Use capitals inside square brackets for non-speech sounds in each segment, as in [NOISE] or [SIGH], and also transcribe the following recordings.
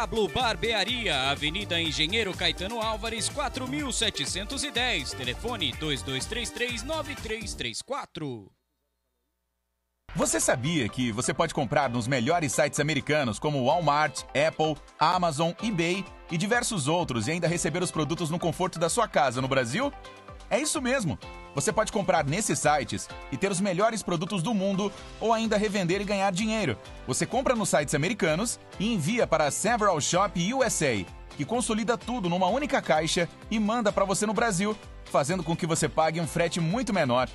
Dom Pablo Barbearia, Avenida Engenheiro Caetano Álvares, 4710. Telefone 2233-9334. Você sabia que você pode comprar nos melhores sites americanos como Walmart, Apple, Amazon, eBay e diversos outros e ainda receber os produtos no conforto da sua casa no Brasil? É isso mesmo! Você pode comprar nesses sites e ter os melhores produtos do mundo ou ainda revender e ganhar dinheiro. Você compra nos sites americanos e envia para a Several Shop USA, que consolida tudo numa única caixa e manda para você no Brasil, fazendo com que você pague um frete muito menor.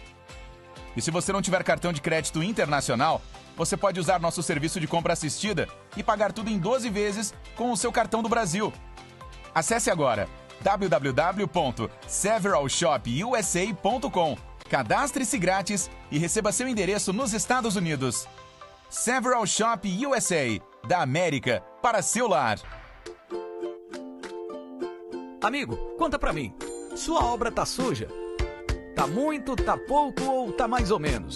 E se você não tiver cartão de crédito internacional, você pode usar nosso serviço de compra assistida e pagar tudo em 12 vezes com o seu cartão do Brasil. Acesse agora www.severalshopusa.com. Cadastre-se grátis e receba seu endereço nos Estados Unidos. Several Shop USA, da América para seu lar. Amigo, conta pra mim. Sua obra tá suja? Tá muito, tá pouco ou tá mais ou menos?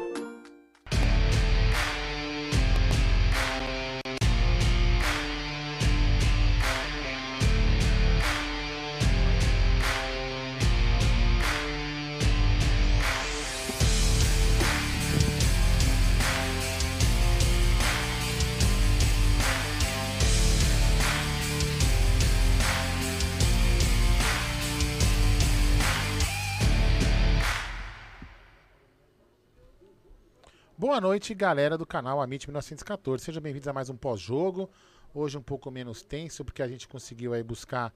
Boa noite, galera do canal Amit 1914. Sejam bem-vindos a mais um pós-jogo. Hoje um pouco menos tenso, porque a gente conseguiu aí buscar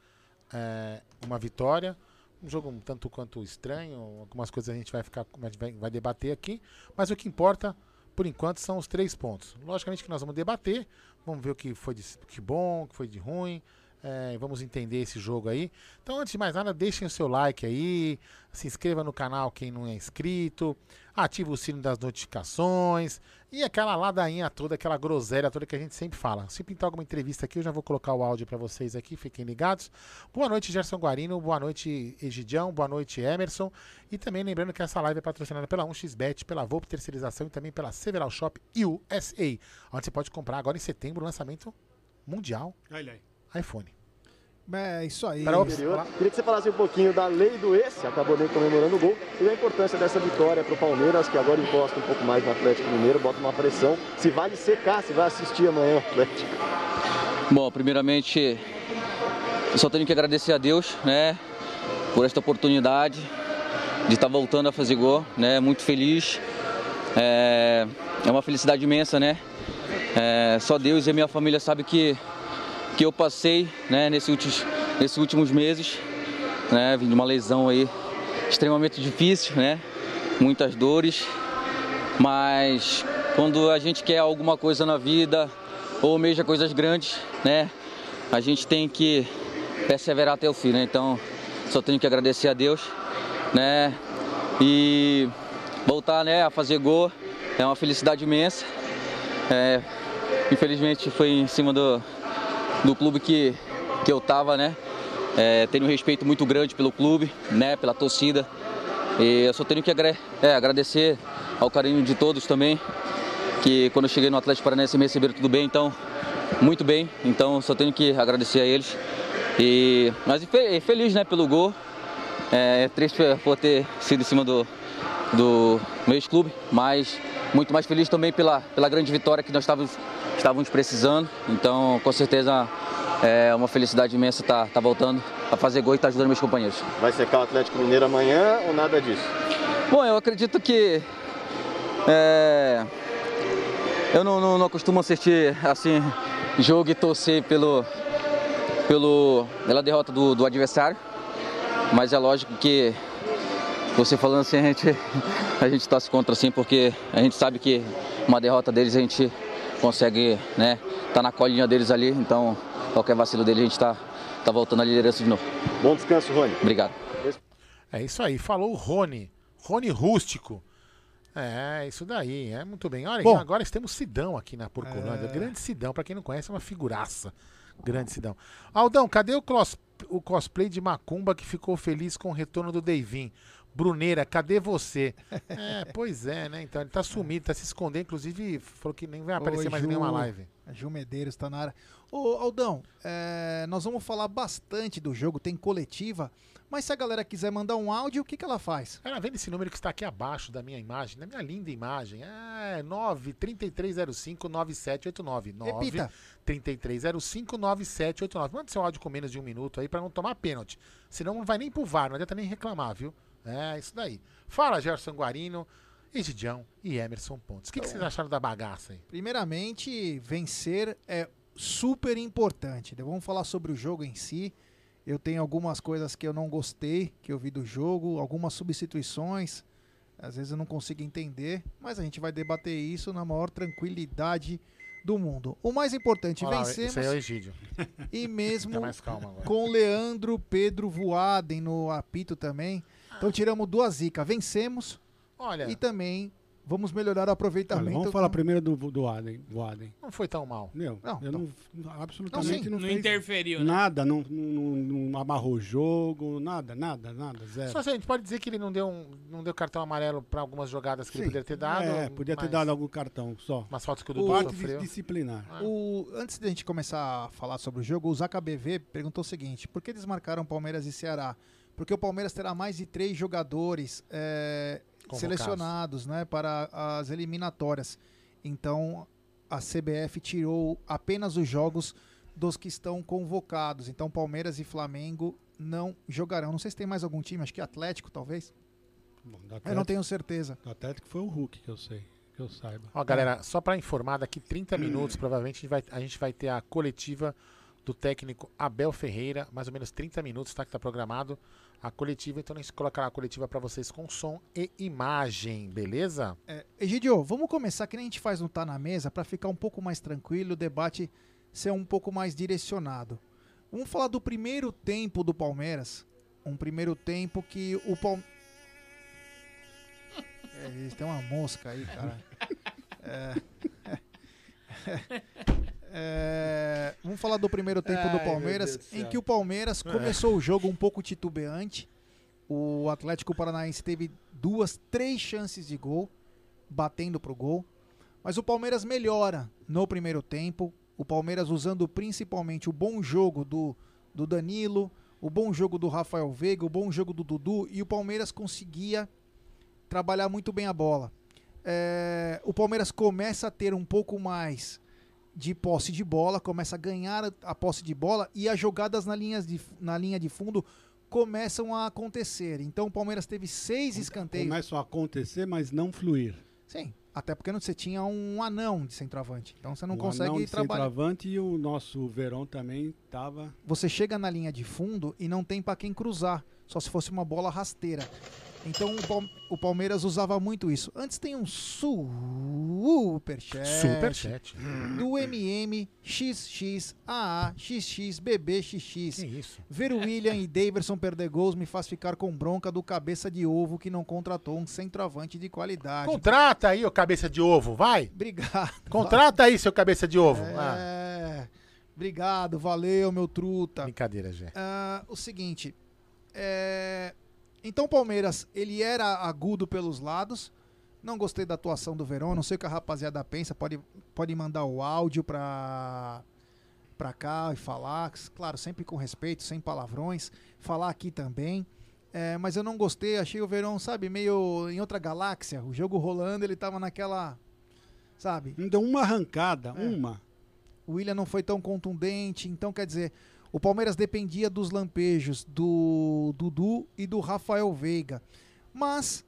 é, uma vitória. Um jogo um tanto quanto estranho, algumas coisas a gente vai ficar vai, vai debater aqui, mas o que importa por enquanto são os três pontos. Logicamente que nós vamos debater, vamos ver o que foi de que bom, o que foi de ruim, é, vamos entender esse jogo aí. Então, antes de mais nada, deixem o seu like aí, se inscreva no canal quem não é inscrito, ative o sino das notificações e aquela ladainha toda, aquela groselha toda que a gente sempre fala. Se pintar alguma entrevista aqui, eu já vou colocar o áudio para vocês aqui, fiquem ligados. Boa noite, Gerson Guarino, boa noite, Egidião, boa noite, Emerson. E também lembrando que essa live é patrocinada pela 1xBet, pela Volpe Terceirização e também pela Several Shop USA, onde você pode comprar agora em setembro o lançamento mundial. Olha aí iPhone. É isso aí. Para Queria que você falasse um pouquinho da lei do esse, acabou nem comemorando o gol, e da importância dessa vitória para o Palmeiras, que agora encosta um pouco mais no Atlético Mineiro, bota uma pressão. Se vale secar, se vai assistir amanhã o Atlético. Bom, primeiramente, eu só tenho que agradecer a Deus, né, por esta oportunidade de estar voltando a fazer gol, né, muito feliz. É, é uma felicidade imensa, né? É, só Deus e a minha família sabem que que eu passei né, nesses, últimos, últimos meses, né, vim de uma lesão aí extremamente difícil, né, muitas dores, mas quando a gente quer alguma coisa na vida ou almeja coisas grandes, né, a gente tem que perseverar até o fim, né, então só tenho que agradecer a Deus, né, e voltar, né, a fazer gol é uma felicidade imensa, é, infelizmente foi em cima do, do clube que, que eu estava, né? É, tenho um respeito muito grande pelo clube, né? Pela torcida. E eu só tenho que é, agradecer ao carinho de todos também, que quando eu cheguei no Atlético Paranaense me receberam tudo bem, então, muito bem. Então só tenho que agradecer a eles. E, mas feliz né, pelo gol. É, triste por ter sido em cima do, do meu ex-clube, mas muito mais feliz também pela, pela grande vitória que nós estávamos, estávamos precisando. Então, com certeza, é uma felicidade imensa estar tá, tá voltando a fazer gol e estar tá ajudando meus companheiros. Vai secar o Atlético Mineiro amanhã ou nada disso? Bom, eu acredito que. É, eu não, não, não costumo assistir assim jogo e torcer pelo, pelo, pela derrota do, do adversário, mas é lógico que você falando assim, a gente, [LAUGHS] a gente se contra assim, porque a gente sabe que uma derrota deles a gente consegue né, tá na colinha deles ali, então qualquer vacilo dele a gente tá, tá voltando à liderança de novo. Bom descanso, Rony. Obrigado. É isso aí, falou o Rony. Rony Rústico. É, isso daí, é muito bem. Olha, Bom. agora temos Sidão aqui na Porcolândia. É. Grande Sidão, pra quem não conhece, é uma figuraça. Grande Sidão. Aldão, cadê o, o cosplay de Macumba que ficou feliz com o retorno do Deivin? Bruneira, cadê você? [LAUGHS] É, pois é, né? Então ele tá sumido, tá se escondendo. Inclusive, falou que nem vai aparecer Oi, mais Ju. nenhuma live. Gil Medeiros tá na área. Ô, Aldão, é, nós vamos falar bastante do jogo, tem coletiva, mas se a galera quiser mandar um áudio, o que, que ela faz? Cara, vendo esse número que está aqui abaixo da minha imagem, da minha linda imagem, é 933059789. 9 Repita. 33059789. Manda seu áudio com menos de um minuto aí pra não tomar pênalti. Senão não vai nem pro VAR, não adianta nem reclamar, viu? É, isso daí. Fala, Gerson Guarino, Egidião e Emerson Pontes. O que, que vocês acharam da bagaça aí? Primeiramente, vencer é super importante. né? Vamos falar sobre o jogo em si. Eu tenho algumas coisas que eu não gostei, que eu vi do jogo, algumas substituições. Às vezes eu não consigo entender, mas a gente vai debater isso na maior tranquilidade do mundo. O mais importante, Olha lá, vencemos é e mesmo com Leandro Pedro Voaden no apito também. Então tiramos duas zicas. Vencemos Olha, e também vamos melhorar o Olha, aproveitamento. vamos falar com- primeiro do, do Aden. Do Aden. não foi tão mal. Meu, Não, eu então- não, absolutamente sim, não, Não fez interferiu, né? nada, não, não, não amarrou o jogo, nada, nada, nada, zero. Só assim, a gente pode dizer que ele não deu, um, não deu cartão amarelo pra algumas jogadas que ele Sim. poderia ter dado. É, podia ter mas- dado algum cartão só. Umas faltas que o Dudu Parte sofreu. dis- disciplinar. O, antes de a gente começar a falar sobre o jogo, o ZKBV perguntou o seguinte: por que desmarcaram Palmeiras e Ceará? Porque o Palmeiras terá mais de três jogadores é, selecionados né, para as eliminatórias. Então a CBF tirou apenas os jogos dos que estão convocados. Então Palmeiras e Flamengo não jogarão. Não sei se tem mais algum time, acho que Atlético talvez. Bom, do Eu não Atlético, tenho certeza. do Atlético foi o Hulk que eu sei, que eu saiba. Ó, galera, só pra informar, daqui 30 minutos, provavelmente, a gente, vai, a gente vai ter a coletiva do técnico Abel Ferreira, mais ou menos 30 minutos, tá? Que tá programado a coletiva, então a gente colocará a coletiva pra vocês com som e imagem, beleza? É, Egidio, vamos começar que nem a gente faz no Tá na Mesa para ficar um pouco mais tranquilo, o debate ser um pouco mais direcionado. Vamos falar do primeiro tempo do Palmeiras. Um primeiro tempo que o Palmeiras. [LAUGHS] É, tem uma mosca aí, cara. É... É, Vamos falar do primeiro tempo do Ai, meu Palmeiras, do em que o Palmeiras começou o jogo um pouco titubeante. O Atlético Paranaense teve duas, três chances de gol, batendo pro gol. Mas o Palmeiras melhora no primeiro tempo. O Palmeiras usando principalmente o bom jogo do, do Danilo, o bom jogo do Rafael Veiga, o bom jogo do Dudu. E o Palmeiras conseguia trabalhar muito bem a bola. É, o Palmeiras começa a ter um pouco mais de posse de bola, começa a ganhar a posse de bola e as jogadas na, linhas de, na linha de fundo começam a acontecer. Então o Palmeiras teve seis escanteios. Começam a acontecer, mas não fluir. Sim, até porque não- você tinha um anão de centroavante. Então você não Um consegue anão de trabalhar. centroavante e o nosso Verão também tava. Você chega na linha de fundo e não tem pra quem cruzar, só se fosse uma bola rasteira. Então o, Pal- o Palmeiras usava muito isso. Antes tem um superchat. Superchat. Do MM XXAA XXBBXX. Que isso? Ver o William e Daverson perder gols me faz ficar com bronca do cabeça de ovo que não contratou um centroavante de qualidade. Contrata aí, ô cabeça de ovo, vai! Obrigado. Contrata aí, seu cabeça de ovo. Ah, É. Obrigado, valeu, meu truta. brincadeira, Gé. Ah, o seguinte, é, então o Palmeiras ele era agudo pelos lados. Não gostei da atuação do Verão, não sei o que a rapaziada pensa. Pode, pode mandar o áudio pra, pra cá e falar, claro, sempre com respeito, sem palavrões. Falar aqui também. É, mas eu não gostei, achei o Verão, sabe, meio em outra galáxia. O jogo rolando, ele tava naquela. Sabe? Ainda uma arrancada, É. uma. O William não foi tão contundente, então quer dizer, o Palmeiras dependia dos lampejos do Dudu e do Rafael Veiga. Mas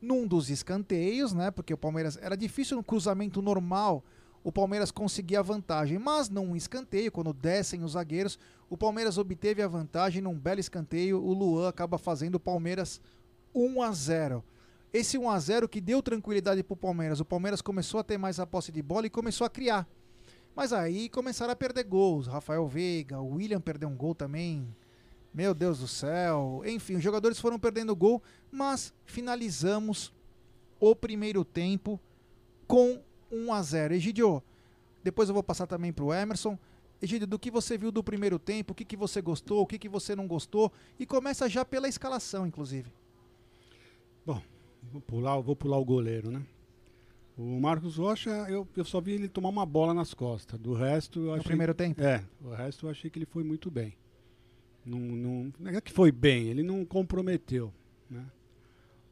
num dos escanteios, né, porque o Palmeiras era difícil no cruzamento normal, o Palmeiras conseguia a vantagem, mas num escanteio, quando descem os zagueiros, o Palmeiras obteve a vantagem num belo escanteio, o Luan acaba fazendo o Palmeiras 1 a 0. Esse 1 a 0 que deu tranquilidade para o Palmeiras. O Palmeiras começou a ter mais a posse de bola e começou a criar Mas aí começaram a perder gols. Rafael Veiga, o William perdeu um gol também. Meu Deus do céu. Enfim, os jogadores foram perdendo gol, mas finalizamos o primeiro tempo com 1 a 0. Egidio, depois eu vou passar também para o Emerson. Egidio, do que você viu do primeiro tempo, o que, que você gostou, o que, que você não gostou, e começa já pela escalação, inclusive. Bom, vou pular, vou pular o goleiro, né? O Marcos Rocha, eu, eu só vi ele tomar uma bola nas costas. Do resto, eu No achei. primeiro tempo? É, o resto eu achei que ele foi muito bem. Não, não, não é que foi bem, ele não comprometeu. Né?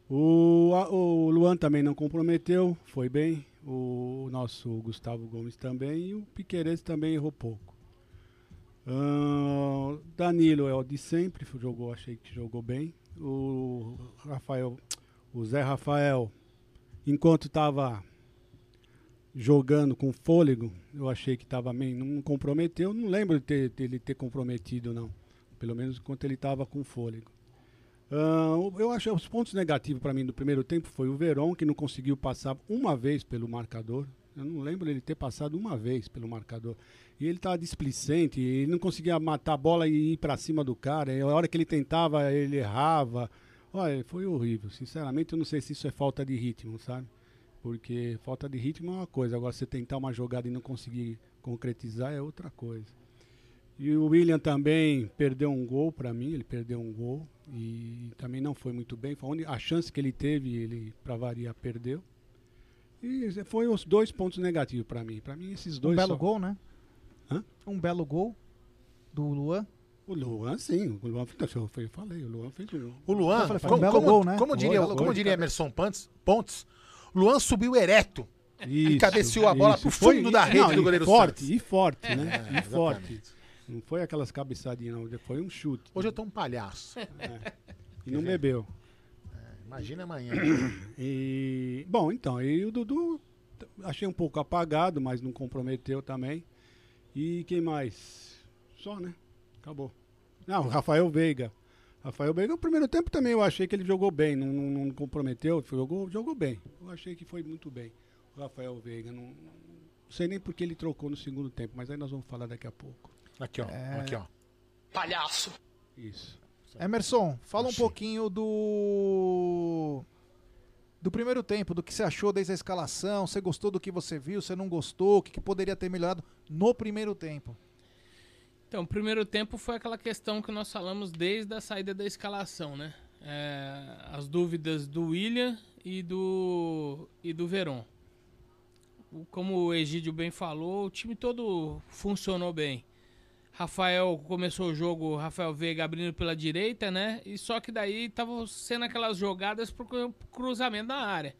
O, a- o Luan também não comprometeu, foi bem. O nosso Gustavo Gomes também. E o Piqueires também errou pouco. Ahn, Danilo é o de sempre, jogou, achei que jogou bem. O Rafael, o Zé Rafael, enquanto estava jogando com fôlego, eu achei que estava bem, não comprometeu, não lembro de ter, dele ter comprometido não, pelo menos enquanto ele estava com fôlego. O- eu achei os pontos negativos para mim do primeiro tempo foi o Verón que não conseguiu passar uma vez pelo marcador. Eu não lembro ele ter passado uma vez pelo marcador. E ele estava displicente, ele não conseguia matar a bola e ir para cima do cara. E a hora que ele tentava, ele errava. Olha, foi horrível. Sinceramente, eu não sei se isso é falta de ritmo, sabe? Porque falta de ritmo é uma coisa, agora você tentar uma jogada e não conseguir concretizar é outra coisa. E o William também perdeu um gol para mim, ele perdeu um gol e também não foi muito bem. Foi a única- a chance que ele teve, ele para variar perdeu. E foi os dois pontos negativos para mim. Para mim esses dois um belo só- gol, né? Hã? Um belo gol do Luan. O Luan, sim, o Luan fez, eu falei- falei, o Luan fez um gol. O Luan, Eu falei, foi um como, belo como- gol, né? como diria, como diria Emerson Pontes, Pontes, Luan subiu ereto. Isso, cabeceou a bola pro Foi- fundo da rede não, do e goleiro forte, Santos. E forte, né? É, e forte. Não foi aquelas cabeçadinhas, não. Foi um chute. Hoje eu tô um palhaço. [LAUGHS] E não bebeu. Imagina amanhã. [COUGHS] E bom, então, e o Dudu achei um pouco apagado, mas não comprometeu também. E quem mais? Só, né? Acabou. Não, o Rafael Veiga. Rafael Veiga, no primeiro tempo também eu achei que ele jogou bem, não, não, não comprometeu, jogou, jogou bem. Eu achei que foi muito bem. O Rafael Veiga, não, não sei nem porque ele trocou no segundo tempo, mas aí nós vamos falar daqui a pouco. Aqui, ó. É. Aqui, ó. Isso. Emerson, fala um Achei. pouquinho do do primeiro tempo, do que você achou desde a escalação, você gostou do que você viu, você não gostou, o que, que poderia ter melhorado no primeiro tempo. Então, o primeiro tempo foi aquela questão que nós falamos desde a saída da escalação, né? É, as dúvidas do William e do, e do Veron. Como o Egídio bem falou, o time todo funcionou bem. Rafael começou o jogo, Rafael Veiga abrindo pela direita, né? E só que daí estavam sendo aquelas jogadas pro cru- cruzamento da área.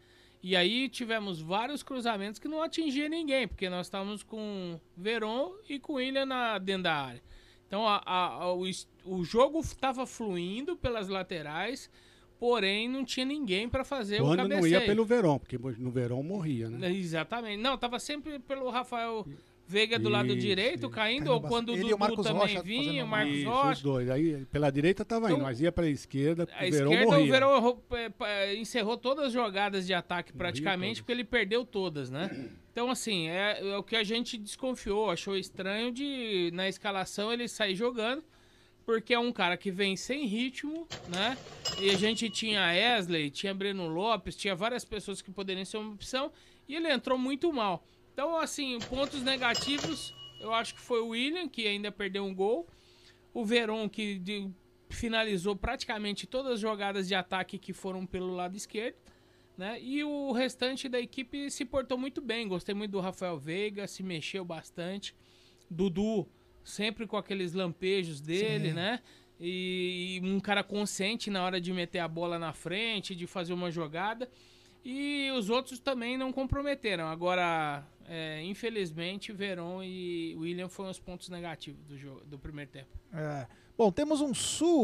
E aí tivemos vários cruzamentos que não atingia ninguém, porque nós estávamos com Veron e com William na, dentro da área. Então a- a- a- o, o jogo estava fluindo pelas laterais, porém não tinha ninguém para fazer o Quando cabeceio. não ia pelo Verão, porque no Verão morria, né? Exatamente. Não, tava sempre pelo Rafael Veiga do lado Isso, direito, caindo, ou quando o Dudu também Rocha vinha, o Marcos Isso, os Rocha. dois. Aí pela direita tava indo, Então, mas ia pela esquerda, A o Verão esquerda, morria. o Verão é, encerrou todas as jogadas de ataque praticamente, porque ele perdeu todas, né? Então, assim, é, é o que a gente desconfiou, achou estranho de, na escalação, ele sair jogando, porque é um cara que vem sem ritmo, né? E a gente tinha Wesley, tinha Breno Lopes, tinha várias pessoas que poderiam ser uma opção, e ele entrou muito mal. Então, assim, pontos negativos, eu acho que foi o William, que ainda perdeu um gol, o Veron, que de- finalizou praticamente todas as jogadas de ataque que foram pelo lado esquerdo, né? E o restante da equipe se portou muito bem. Gostei muito do Rafael Veiga, se mexeu bastante. Dudu, sempre com aqueles lampejos dele, Sim. né? E, e um cara consciente na hora de meter a bola na frente, de fazer uma jogada. E os outros também não comprometeram. Agora, é, infelizmente, Veron e William foram os pontos negativos do, jogo, do primeiro tempo. É. Bom, temos um superchat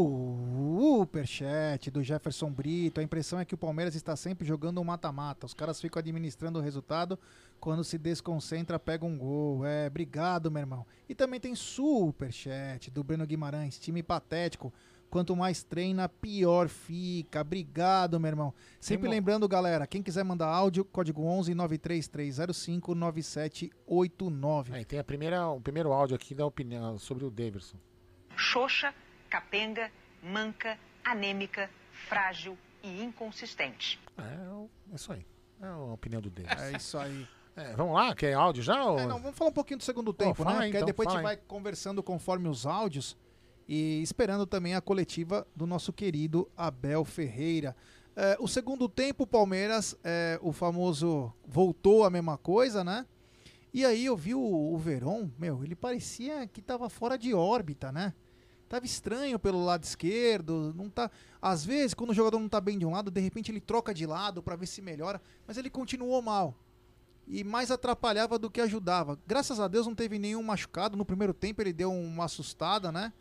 do Jefferson Brito. A impressão é que o Palmeiras está sempre jogando um mata-mata. Os caras ficam administrando o resultado. Quando se desconcentra, pega um gol. É, obrigado, meu irmão. E também tem superchat do Breno Guimarães. Time patético. Quanto mais treina, pior fica. Obrigado, meu irmão. Sempre mo- lembrando, galera, quem quiser mandar áudio, código 11 93305 9789. Aí tem a primeira, o primeiro áudio aqui da opinião sobre o Davidson. xoxa, capenga, manca, anêmica, frágil e inconsistente. É, é isso aí. É a opinião do Davidson. É isso aí. É, vamos lá, quer áudio já? Ou... É, não, vamos falar um pouquinho do segundo tempo, fala né? aí, Porque aí então, depois a gente aí. vai conversando conforme os áudios e esperando também a coletiva do nosso querido Abel Ferreira. É, o segundo tempo, o Palmeiras, é, o famoso voltou a mesma coisa, né? E aí eu vi o, o Verón, meu, ele parecia que tava fora de órbita, né? Tava estranho pelo lado esquerdo, não tá. Às vezes, quando o jogador não tá bem de um lado, de repente ele troca de lado pra ver se melhora, mas ele continuou mal e mais atrapalhava do que ajudava. Graças a Deus não teve nenhum machucado. No primeiro tempo ele deu uma assustada, né?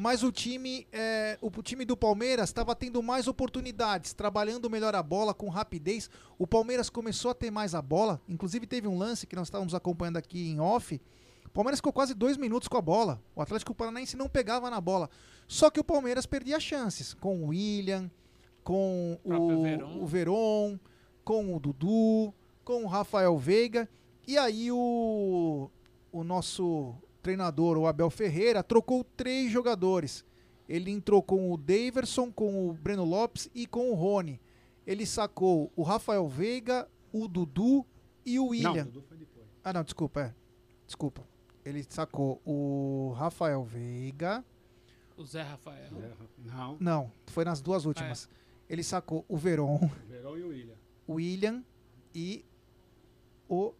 Mas o time, é, o time do Palmeiras estava tendo mais oportunidades, trabalhando melhor a bola com rapidez. O Palmeiras começou a ter mais a bola. Inclusive teve um lance que nós estávamos acompanhando aqui em off. O Palmeiras ficou quase dois minutos com a bola. O Atlético Paranaense não pegava na bola. Só que o Palmeiras perdia chances com o William, com o Verón. o Veron, com o Dudu, com o Rafael Veiga. E aí o, o nosso treinador, o Abel Ferreira, trocou três jogadores. Ele entrou com o Daverson, com o Breno Lopes e com o Rony. Ele sacou o Rafael Veiga, o Dudu e o William. Não, Dudu foi depois. Ah, não, desculpa, é. Desculpa. Ele sacou o Rafael Veiga. O Zé Rafael. Não, Não, foi nas duas últimas. Ele sacou o Veron, o Verão e o William. o William e o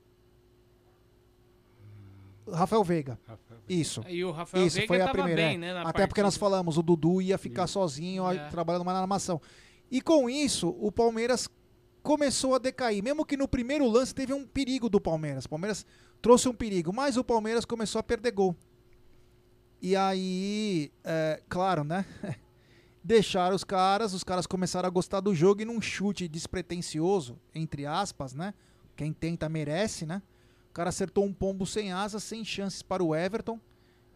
Rafael Veiga. Rafael. Isso. E o Rafael Isso, Veiga foi a tava primeira. bem, é. né? na Até porque nós falamos, o Dudu ia ficar sozinho, ó, É. trabalhando mais na armação. E com isso, o Palmeiras começou a decair. Mesmo que no primeiro lance teve um perigo do Palmeiras. O Palmeiras trouxe um perigo, mas o Palmeiras começou a perder gol. E aí, é, claro, né? [LAUGHS] Deixaram os caras, os caras começaram a gostar do jogo e num chute despretensioso, entre aspas, né? Quem tenta merece, né? Cara acertou um pombo sem asas, sem chances para o Everton.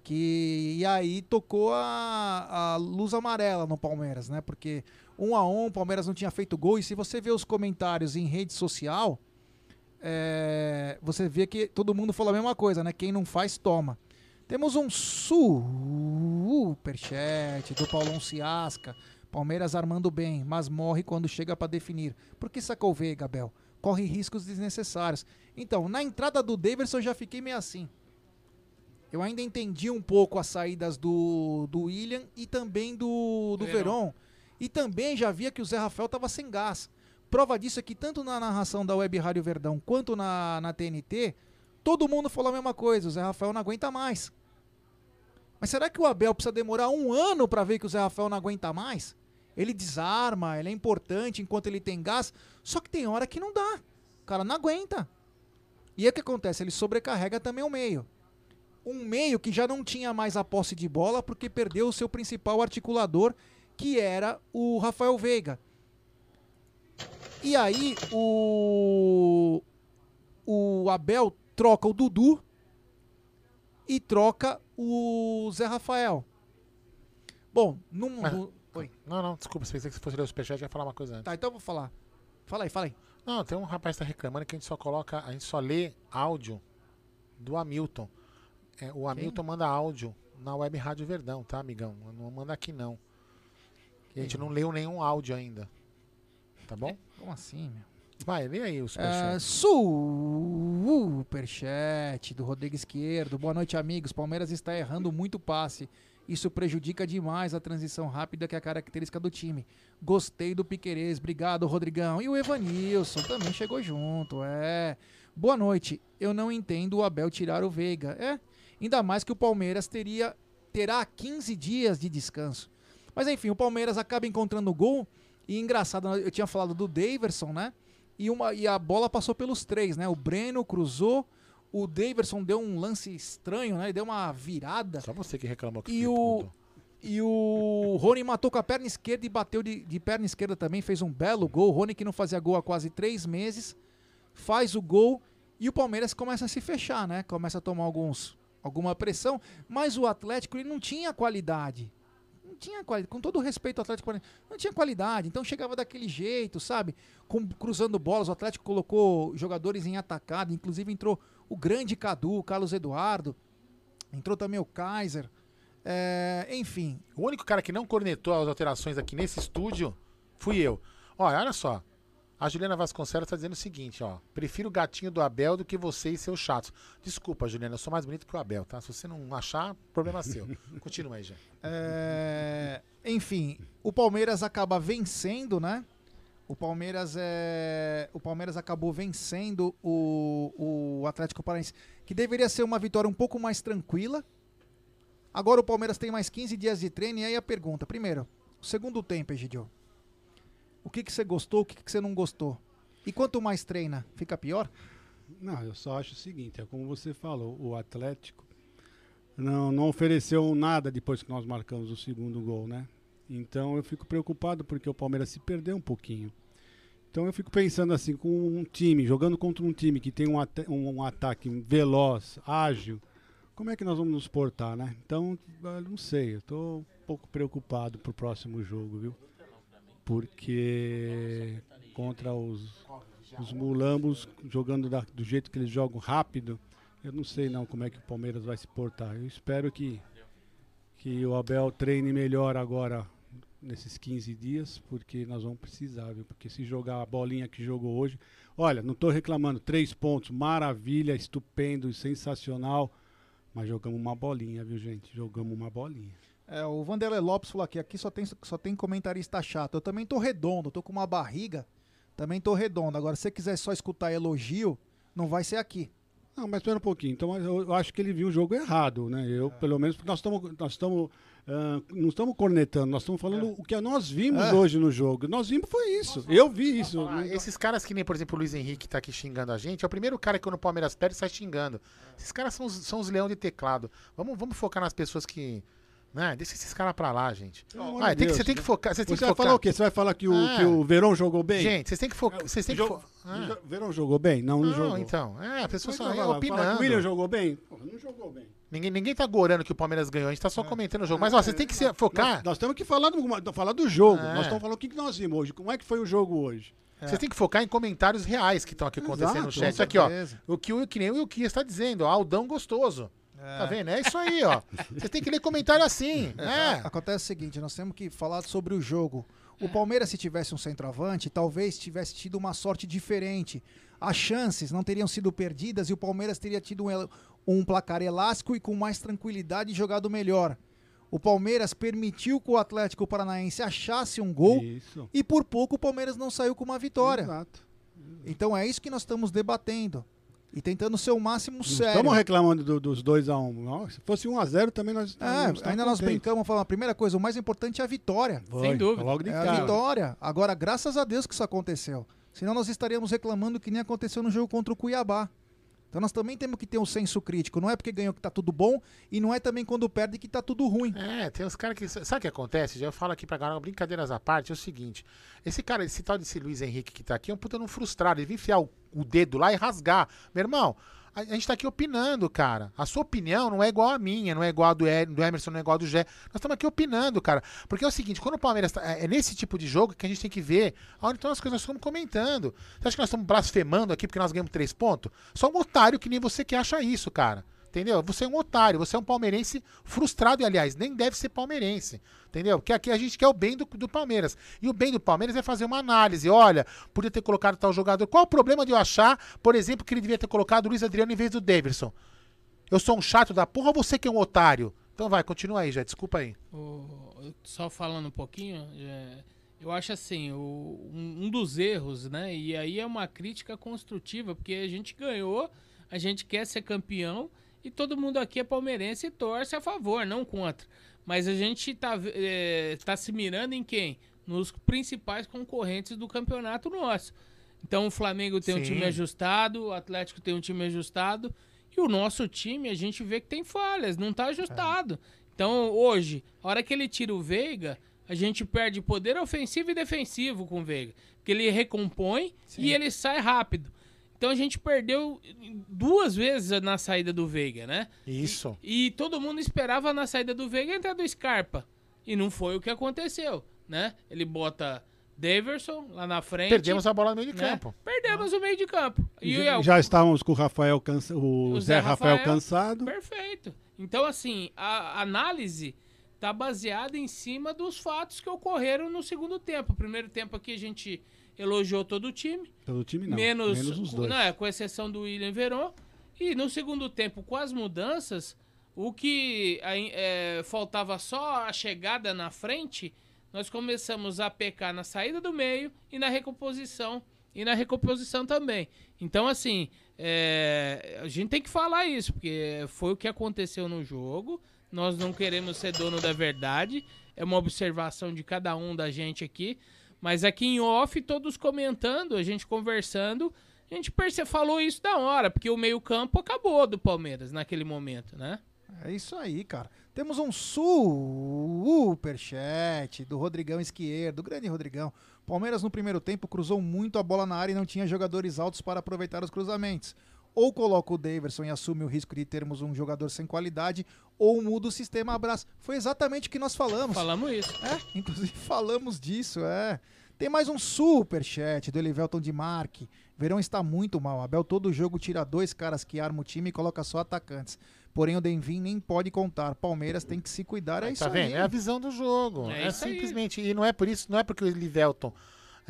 Que, e aí tocou a, a luz amarela no Palmeiras, né? Porque um a um, o Palmeiras não tinha feito gol. E se você vê os comentários em rede social, é, você vê que todo mundo fala a mesma coisa, né? Quem não faz, toma. Temos um superchat do Paulão Ciasca. Palmeiras armando bem, mas morre quando chega para definir. Por que sacou Bel? Corre riscos desnecessários. Então, na entrada do Daverson eu já fiquei meio assim. Eu ainda entendi um pouco as saídas do, do William e também do, do Verón. Verón. E também já via que o Zé Rafael estava sem gás. Prova disso é que tanto na narração da Web Rádio Verdão quanto na, na TNT, todo mundo falou a mesma coisa. O Zé Rafael não aguenta mais. Mas será que o Abel precisa demorar um ano para ver que o Zé Rafael não aguenta mais? Ele desarma, ele é importante enquanto ele tem gás, só que tem hora que não dá. O cara não aguenta. E aí o que acontece? Ele sobrecarrega também o meio. Um meio que já não tinha mais a posse de bola porque perdeu o seu principal articulador, que era o Rafael Veiga. E aí o o Abel troca o Dudu e troca o Zé Rafael. Bom, num, no- Oi. Não, não, desculpa, se pensei que se fosse ler o superchat, eu ia falar uma coisa antes. Tá, então eu vou falar. Fala aí, fala aí. Não, tem um rapaz que tá reclamando que a gente só coloca, a gente só lê áudio do Hamilton. É, o Hamilton manda áudio na Web Rádio Verdão, tá, amigão? Não manda aqui não. E a gente não leu nenhum áudio ainda. Tá bom? Como assim, meu? Vai, lê aí o É, superchat. superchat do Rodrigo Esquerdo. Boa noite, amigos. Palmeiras está errando muito passe. Isso prejudica demais a transição rápida que é a característica do time. Gostei do Piquerez. Obrigado, Rodrigão. E o Evanilson também chegou junto. É. Boa noite. Eu não entendo o Abel tirar o Veiga. É. Ainda mais que o Palmeiras teria terá 15 dias de descanso. Mas enfim, o Palmeiras acaba encontrando o gol. E engraçado, eu tinha falado do Daverson, né? E, uma, e a bola passou pelos três, né? O Breno cruzou, o Daverson deu um lance estranho, né? Ele deu uma virada. Só você que reclamou que E o Felipe e o Rony matou com a perna esquerda e bateu de, de perna esquerda também, fez um belo gol. O Rony que não fazia gol há quase três meses, faz o gol e o Palmeiras começa a se fechar, né? Começa a tomar alguns, alguma pressão, mas o Atlético ele não tinha qualidade. não tinha qualidade. Com todo respeito ao Atlético não tinha qualidade. Então chegava daquele jeito, sabe? Com, cruzando bolas. O Atlético colocou jogadores em atacado. Inclusive entrou o grande Cadu, o Carlos Eduardo. Entrou também o Kaiser. É, enfim. O único cara que não cornetou as alterações aqui nesse estúdio fui eu. Olha, olha só. A Juliana Vasconcelos está dizendo o seguinte, ó. Prefiro o gatinho do Abel do que você e seus chatos. Desculpa, Juliana, eu sou mais bonito que o Abel, tá? Se você não achar, problema [LAUGHS] seu. Continua aí, já. É, enfim, o Palmeiras acaba vencendo, né? O Palmeiras é, o Palmeiras acabou vencendo o, o Atlético Paranaense, que deveria ser uma vitória um pouco mais tranquila. Agora o Palmeiras tem mais 15 dias de treino e aí a pergunta, primeiro, o segundo tempo, Egidio. O que que você gostou, o que que você não gostou? E quanto mais treina, fica pior? Não, eu só acho o seguinte, é como você falou, o Atlético não, não ofereceu nada depois que nós marcamos o segundo gol, né? Então eu fico preocupado porque o Palmeiras se perdeu um pouquinho. Então eu fico pensando assim, com um time, jogando contra um time que tem um, ata um, um ataque veloz, ágil, como é que nós vamos nos portar, né? Então, eu não sei, eu estou um pouco preocupado pro próximo jogo, viu? Porque contra os, os mulambos, jogando da, do jeito que eles jogam rápido, eu não sei não como é que o Palmeiras vai se portar. Eu espero que, que o Abel treine melhor agora nesses 15 dias, porque nós vamos precisar, viu? Porque se jogar a bolinha que jogou hoje. Olha, não estou reclamando, três pontos, maravilha, estupendo, sensacional. Mas jogamos uma bolinha, viu, gente? Jogamos uma bolinha. É, o Vanderlei Lopes falou aqui, aqui só tem, só tem comentarista chato. Eu também tô redondo, tô com uma barriga, também tô redondo. Agora, se você quiser só escutar elogio, não vai ser aqui. Não, mas espera um pouquinho. Então, eu, eu acho que ele viu o jogo errado, né? Eu, pelo menos, porque nós estamos nós estamos Uh, não estamos cornetando, nós estamos falando é. o que nós vimos é. hoje no jogo. Nós vimos foi isso. Eu vi isso. Falar, esses caras que nem, por exemplo, o Luiz Henrique tá aqui xingando a gente, é o primeiro cara que quando o Palmeiras perde sai xingando. Esses caras são os, são os leão de teclado. Vamos, vamos focar nas pessoas que né? Deixa esses caras pra lá, gente. Ah, tem que, você tem que focar. Você, tem você que vai falar o quê? Você vai falar que o, ah. que o Verão jogou bem? Gente, vocês têm que focar. Vocês têm que fo ah. Verão jogou bem? Não, não, não jogou. então. É, a pessoa só é opinando. o William jogou bem? Porra, não jogou bem. Ninguém, ninguém tá gorando que o Palmeiras ganhou, a gente tá só é. comentando o jogo. Mas, ó, vocês têm que se focar. Nós, nós temos que falar do, falar do jogo. É. Nós estamos falando o que nós vimos hoje. Como é que foi o jogo hoje? É. Vocês têm que focar em comentários reais que estão aqui acontecendo Exato, no chat. Aqui, ó. O que, o, que nem o Wilkie está dizendo, ó, Aldão gostoso. É. Tá vendo? É isso aí, ó. Você tem que ler comentário assim. [LAUGHS] É. Acontece o seguinte, nós temos que falar sobre o jogo. O Palmeiras, se tivesse um centroavante, talvez tivesse tido uma sorte diferente. As chances não teriam sido perdidas e o Palmeiras teria tido um, um placar elástico e com mais tranquilidade jogado melhor. O Palmeiras permitiu que o Atlético Paranaense achasse um gol isso. e por pouco o Palmeiras não saiu com uma vitória. Exato. Então é isso que nós estamos debatendo. E tentando ser o máximo não sério. Estamos reclamando do, dos 2x1. Um. Se fosse 1x0 também nós estamos. É, ainda nós brincamos, falando, a primeira coisa, o mais importante é a vitória. Foi, Sem dúvida. Logo de é cara. a vitória. Agora, graças a Deus que isso aconteceu. Senão nós estaríamos reclamando que nem aconteceu no jogo contra o Cuiabá. Então nós também temos que ter um senso crítico. Não é porque ganhou que tá tudo bom e não é também quando perde que tá tudo ruim. É, tem uns caras que. Sabe o que acontece? Eu falo aqui pra galera, brincadeiras à parte, é o seguinte: esse cara, esse tal desse Luiz Henrique que tá aqui é um puta não frustrado. Ele vem enfiar o, o dedo lá e rasgar. Meu irmão, a gente tá aqui opinando, cara. A sua opinião não é igual a minha, não é igual a do, do Emerson, não é igual a do Gé. Nós estamos aqui opinando, cara. Porque é o seguinte, quando o Palmeiras tá, é, é nesse tipo de jogo que a gente tem que ver onde estão as coisas nós estamos comentando. Você acha que nós estamos blasfemando aqui porque nós ganhamos três pontos? Só um otário que nem você que acha isso, cara. Entendeu? Você é um otário, você é um palmeirense frustrado, e aliás, nem deve ser palmeirense. Entendeu? Porque aqui a gente quer o bem do, do Palmeiras. E o bem do Palmeiras é fazer uma análise. Olha, podia ter colocado tal jogador. Qual o problema de eu achar, por exemplo, que ele devia ter colocado o Luiz Adriano em vez do Davidson? Eu sou um chato da porra, você que é um otário. Então vai, continua aí, já. Desculpa aí. Só falando um pouquinho, é, eu acho assim, um dos erros, né? E aí é uma crítica construtiva, porque a gente ganhou, a gente quer ser campeão e todo mundo aqui é palmeirense e torce a favor, não contra. Mas a gente tá, é, tá se mirando em quem? Nos principais concorrentes do campeonato nosso. Então o Flamengo tem Sim. um time ajustado, o Atlético tem um time ajustado. E o nosso time, a gente vê que tem falhas, não tá ajustado. É. Então, hoje, a hora que ele tira o Veiga, a gente perde poder ofensivo e defensivo com o Veiga. Porque ele recompõe Sim. e ele sai rápido. Então a gente perdeu duas vezes na saída do Veiga, né? Isso. E, e todo mundo esperava na saída do Veiga entrar do Scarpa. E não foi o que aconteceu, né? Ele bota Daverson lá na frente. Perdemos a bola no meio de né? campo. Perdemos o meio de campo. E já, já estávamos com o Rafael cansa, o, o Zé, Rafael, cansado. Perfeito. Então, assim, a análise tá baseada em cima dos fatos que ocorreram no segundo tempo. O primeiro tempo aqui a gente elogiou todo o time. Todo time não. menos, menos os dois. Não, é, com exceção do William Veron. E no segundo tempo, com as mudanças, o que é, faltava só a chegada na frente, nós começamos a pecar na saída do meio e na recomposição. E na recomposição também. Então, assim, é, a gente tem que falar isso, porque foi o que aconteceu no jogo. Nós não queremos ser dono da verdade. É uma observação de cada um da gente aqui. Mas aqui em off, todos comentando, a gente conversando, a gente perce falou isso da hora, porque o meio-campo acabou do Palmeiras naquele momento, né? É isso aí, cara. Temos um superchat do Rodrigão Esquierdo, do grande Rodrigão. Palmeiras no primeiro tempo cruzou muito a bola na área e não tinha jogadores altos para aproveitar os cruzamentos. Ou coloca o Daverson e assume o risco de termos um jogador sem qualidade, ou muda o sistema abraço. Foi exatamente o que nós falamos. Falamos isso. É, inclusive [LAUGHS] falamos disso, é. Tem mais um superchat do Elivelton de Marque. Verão está muito mal. Abel todo jogo tira dois caras que armam o time e coloca só atacantes. Porém, o Denvin nem pode contar. Palmeiras tem que se cuidar. É isso tá vendo? aí. É a visão do jogo. É É, isso aí. simplesmente. E não é por isso, não é porque o Livelton é,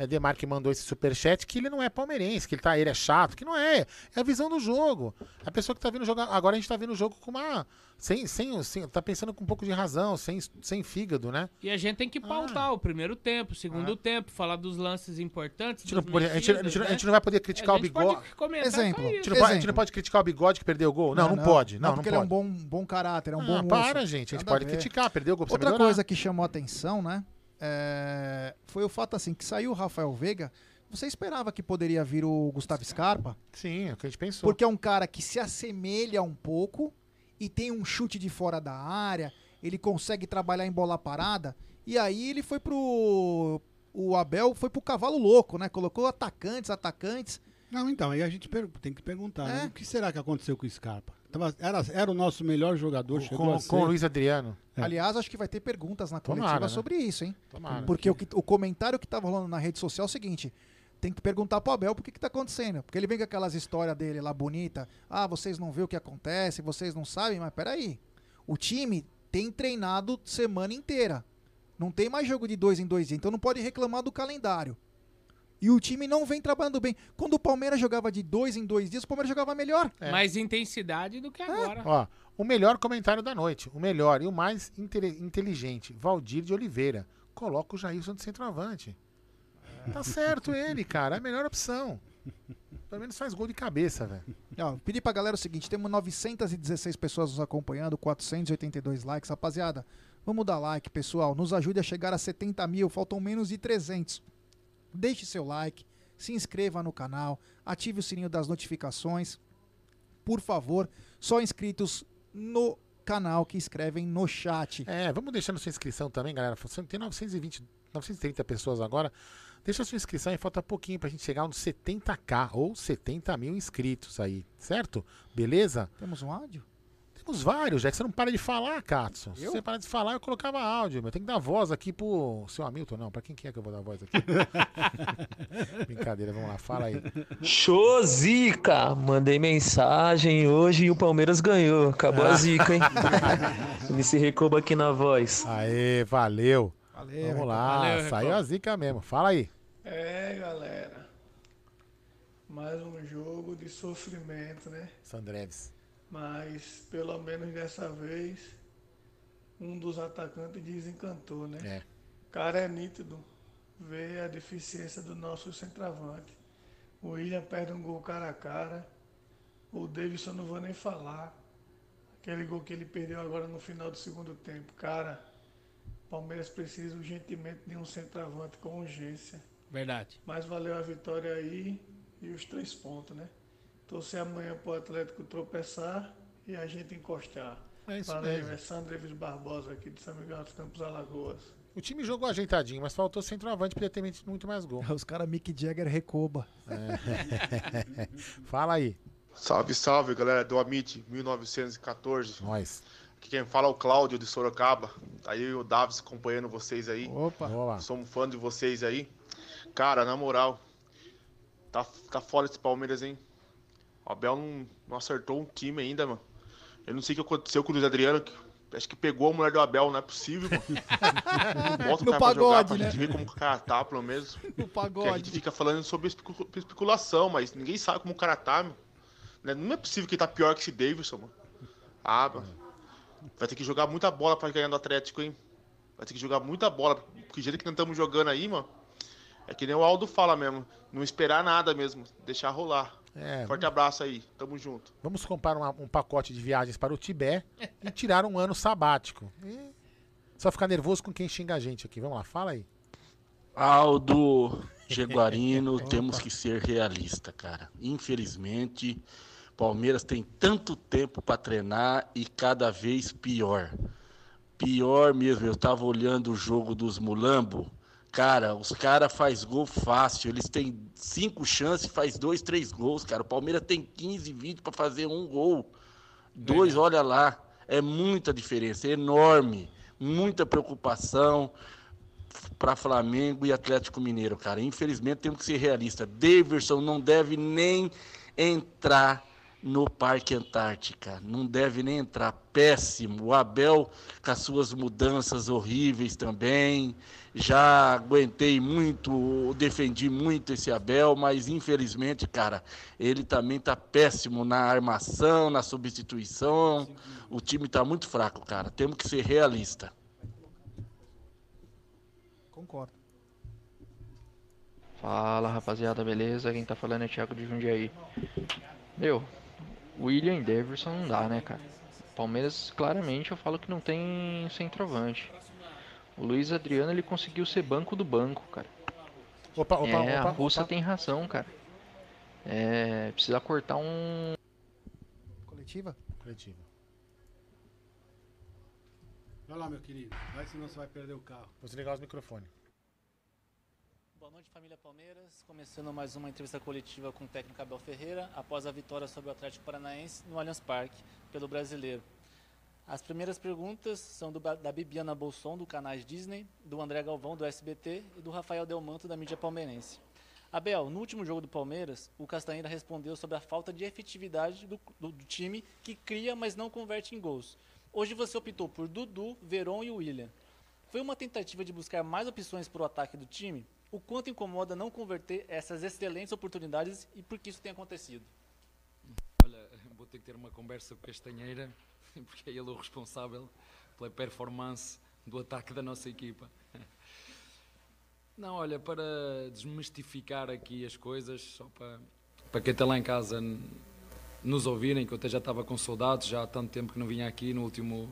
Demarque mandou esse superchat que ele não é palmeirense, que ele, tá, ele é chato, que não é. É a visão do jogo. A pessoa que tá vendo o jogo. Agora a gente tá vendo o jogo com uma. Sem, sem, sem, tá pensando com um pouco de razão, sem, sem fígado, né? E a gente tem que pautar o primeiro tempo, o segundo tempo, falar dos lances importantes. A gente, não, a gente- a gente- mexidas, a gente né? não vai poder criticar A o gente bigode. pode comentar Exemplo. A gente, não pode, a gente não pode criticar o bigode que perdeu o gol? Não, não, pode. Não, não porque pode. ele é um bom, bom caráter, é um Ah, bom para, moço. gente. A gente Nada pode criticar, perdeu o gol. Outra melhorar. coisa que chamou a atenção, né? É, Foi o fato assim que saiu o Rafael Veiga. Você esperava que poderia vir o Gustavo Scarpa? Sim, é o que a gente pensou. Porque é um cara que se assemelha um pouco e tem um chute de fora da área, ele consegue trabalhar em bola parada. E aí ele foi pro. O Abel foi pro cavalo louco, né? Colocou atacantes, atacantes. Não, então, aí a gente tem que perguntar, né? É. o que será que aconteceu com o Scarpa? Tava- era, era o nosso melhor jogador, chegou com, com o Luiz Adriano. É. Aliás, acho que vai ter perguntas na Tomara, coletiva né? sobre isso, hein? Tomara. Porque o, que- o comentário que tava rolando na rede social é o seguinte: tem que perguntar pro Abel por que, que tá acontecendo. Porque ele vem com aquelas histórias dele lá bonita. Ah, vocês não vê o que acontece, vocês não sabem, mas peraí. O time tem treinado semana inteira. Não tem mais jogo de dois em dois dias, então não pode reclamar do calendário. E o time não vem trabalhando bem. Quando o Palmeiras jogava de dois em dois dias, o Palmeiras jogava melhor. É. Mais intensidade do que agora. Ó, o melhor comentário da noite, o melhor e o mais inte- inteligente, Valdir de Oliveira. Coloca o Jailson de centroavante. Tá [LAUGHS] certo ele, cara. É a melhor opção. Pelo menos faz gol de cabeça, velho. Pedi pra galera o seguinte: temos 916 pessoas nos acompanhando, 482 likes. Rapaziada, vamos dar like, pessoal. Nos ajude a chegar a 70 mil, faltam menos de 300. Deixe seu like, se inscreva no canal, ative o sininho das notificações. Por favor, só inscritos no canal que escrevem no chat. É, vamos deixando sua inscrição também, galera. Tem 920, 930 pessoas agora. Deixa sua inscrição e falta pouquinho pra gente chegar nos 70k ou 70 mil inscritos aí, certo? Beleza? Temos um áudio? Temos vários, já que você não para de falar, Katsu. Se Eu? você parar de falar, eu colocava áudio. Meu. Tem que dar voz aqui pro seu Hamilton, não. Pra quem que é que eu vou dar voz aqui? [LAUGHS] Brincadeira, vamos lá, fala aí. Show zica! Mandei mensagem hoje e o Palmeiras ganhou. Acabou a zica, hein? [LAUGHS] MC Recoba aqui na voz. Aê, valeu. Valeu. Vamos lá, Valeu, saiu a zica mesmo. Fala aí. É, galera. Mais um jogo de sofrimento, né? Sandreves. Mas pelo menos dessa vez um dos atacantes desencantou, né? É. Cara é nítido ver a deficiência do nosso centroavante. O William perde um gol cara a cara. O Davidson não vou nem falar. Aquele gol que ele perdeu agora no final do segundo tempo. Cara, Palmeiras precisa urgentemente de um centroavante com urgência. Verdade. Mas valeu a vitória aí e os três pontos, né? Torcer amanhã pro Atlético tropeçar e a gente encostar. É isso Valeu, mesmo. é Sandro Eves Barbosa aqui de São Miguel dos Campos Alagoas. O time jogou ajeitadinho, mas faltou centroavante pra ter metido muito mais gol. Os caras Mick Jagger recoba. [LAUGHS] Fala aí. Salve, salve, galera do Amit 1914. Nós. Quem fala é o Cláudio de Sorocaba. Tá aí o Davis acompanhando vocês aí. Opa. Somos fã de vocês aí. Cara, na moral, tá, tá foda esse Palmeiras, hein? O Abel não, não acertou um time ainda, mano. Eu não sei o que aconteceu com o Luiz Adriano. que- Acho que pegou a mulher do Abel, não é possível, mano. [LAUGHS] Bota o cara pra jogar pagode, pra né? gente ver como o cara tá, pelo menos. No Porque a gente pagode. fica falando sobre especu- especulação, mas ninguém sabe como o cara tá, meu. Né? Não é possível que ele tá pior que esse Davidson, mano. Ah, mano. Vai ter que jogar muita bola pra ganhar do Atlético, hein? Vai ter que jogar muita bola. Porque o jeito que nós estamos jogando aí, mano. É que nem o Aldo fala mesmo. Não esperar nada mesmo. Deixar rolar. É, Forte abraço aí. Tamo junto. Vamos comprar uma- um pacote de viagens para o Tibete e tirar um ano sabático. E só ficar nervoso com quem xinga a gente aqui. Vamos lá, fala aí. Aldo Jaguarino, [LAUGHS] temos que ser realista, cara. Infelizmente, Palmeiras tem tanto tempo para treinar e cada vez pior. Pior mesmo, eu tava olhando o jogo dos Mulambo. Cara, os caras faz gol fácil. Eles têm cinco chances, faz dois, três gols, cara. O Palmeiras tem 15, 20 para fazer um gol. Dois, olha lá. É muita diferença, é enorme. Muita preocupação para Flamengo e Atlético Mineiro, cara. Infelizmente temos que ser realistas. Daverson não deve nem entrar no Parque Antártica. Não deve nem entrar. Péssimo. O Abel com as suas mudanças horríveis também. Já aguentei muito, defendi muito esse Abel, mas infelizmente, cara, ele também tá péssimo na armação, na substituição. O time tá muito fraco, cara. Temos que ser realistas. Concordo. Fala rapaziada, beleza? Quem tá falando é o Thiago de Jundiaí. Meu, William Davidson não dá, né, cara? Palmeiras, claramente, eu falo que não tem centroavante. O Luiz Adriano, ele conseguiu ser banco do banco, cara. Opa, opa, é, opa, a Russa opa. tem razão, cara. É, precisa cortar um... Coletiva? Coletiva. Vai lá, meu querido. Vai, senão você vai perder o carro. Vou desligar os microfones. Boa noite, família Palmeiras. Começando mais uma entrevista coletiva com o técnico Abel Ferreira após a vitória sobre o Atlético Paranaense no Allianz Parque pelo Brasileiro. As primeiras perguntas são do da Bibiana Bolson, do canais Disney, do André Galvão, do SBT e do Rafael Delmanto, da mídia palmeirense. Abel, no último jogo do Palmeiras, o Castanheira respondeu sobre a falta de efetividade do, do- do time que cria, mas não converte em gols. Hoje você optou por Dudu, Veron e William. Foi uma tentativa de buscar mais opções para o ataque do time? O quanto incomoda não converter essas excelentes oportunidades e por que isso tem acontecido? Olha, [LAUGHS] vou ter que ter uma conversa com o Castanheira, [LAUGHS] porque é ele o responsável pela performance do ataque da nossa equipa. [LAUGHS] Não, olha, para desmistificar aqui as coisas, só para, para quem está lá em casa nos ouvirem, que eu até já estava com saudades, já há tanto tempo que não vinha aqui, no último,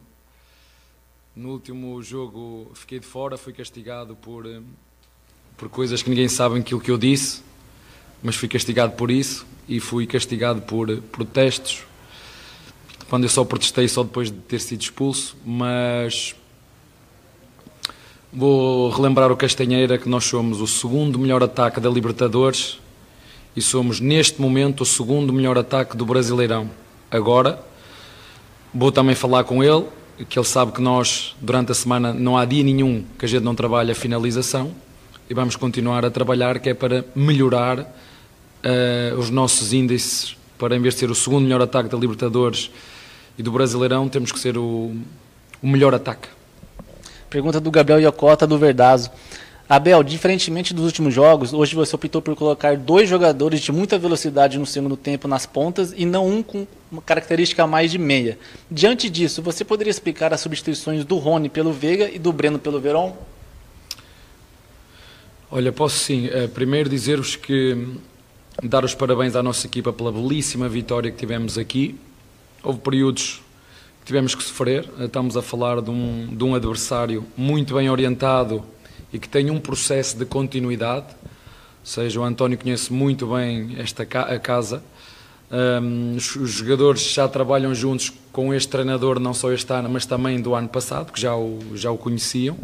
no último jogo fiquei de fora, fui castigado por, eh, por coisas que ninguém sabe aquilo que eu disse, mas fui castigado por isso e fui castigado por eh, protestos quando eu só protestei só depois de ter sido expulso, mas vou relembrar o Castanheira que nós somos o segundo melhor ataque da Libertadores e somos neste momento o segundo melhor ataque do Brasileirão. Agora vou também falar com ele, que ele sabe que nós durante a semana não há dia nenhum que a gente não trabalhe a finalização e vamos continuar a trabalhar que é para melhorar eh, os nossos índices para em vez de ser o segundo melhor ataque da Libertadores e do Brasileirão, temos que ser o, o melhor ataque. Pergunta do Gabriel Iocota, do Verdazo. Abel, diferentemente dos últimos jogos, hoje você optou por colocar dois jogadores de muita velocidade no segundo tempo nas pontas e não um com uma característica mais de meia. Diante disso, você poderia explicar as substituições do Rony pelo Veiga e do Breno pelo Verón? Olha, posso sim. eh, primeiro dizer-vos que hum, dar os parabéns à nossa equipa pela belíssima vitória que tivemos aqui. Houve períodos que tivemos que sofrer. Estamos a falar de um, de um adversário muito bem orientado e que tem um processo de continuidade. Ou seja, o António conhece muito bem esta a casa. Hum, os, jogadores já trabalham juntos com este treinador, não só este ano, mas também do ano passado, que já o, já o conheciam.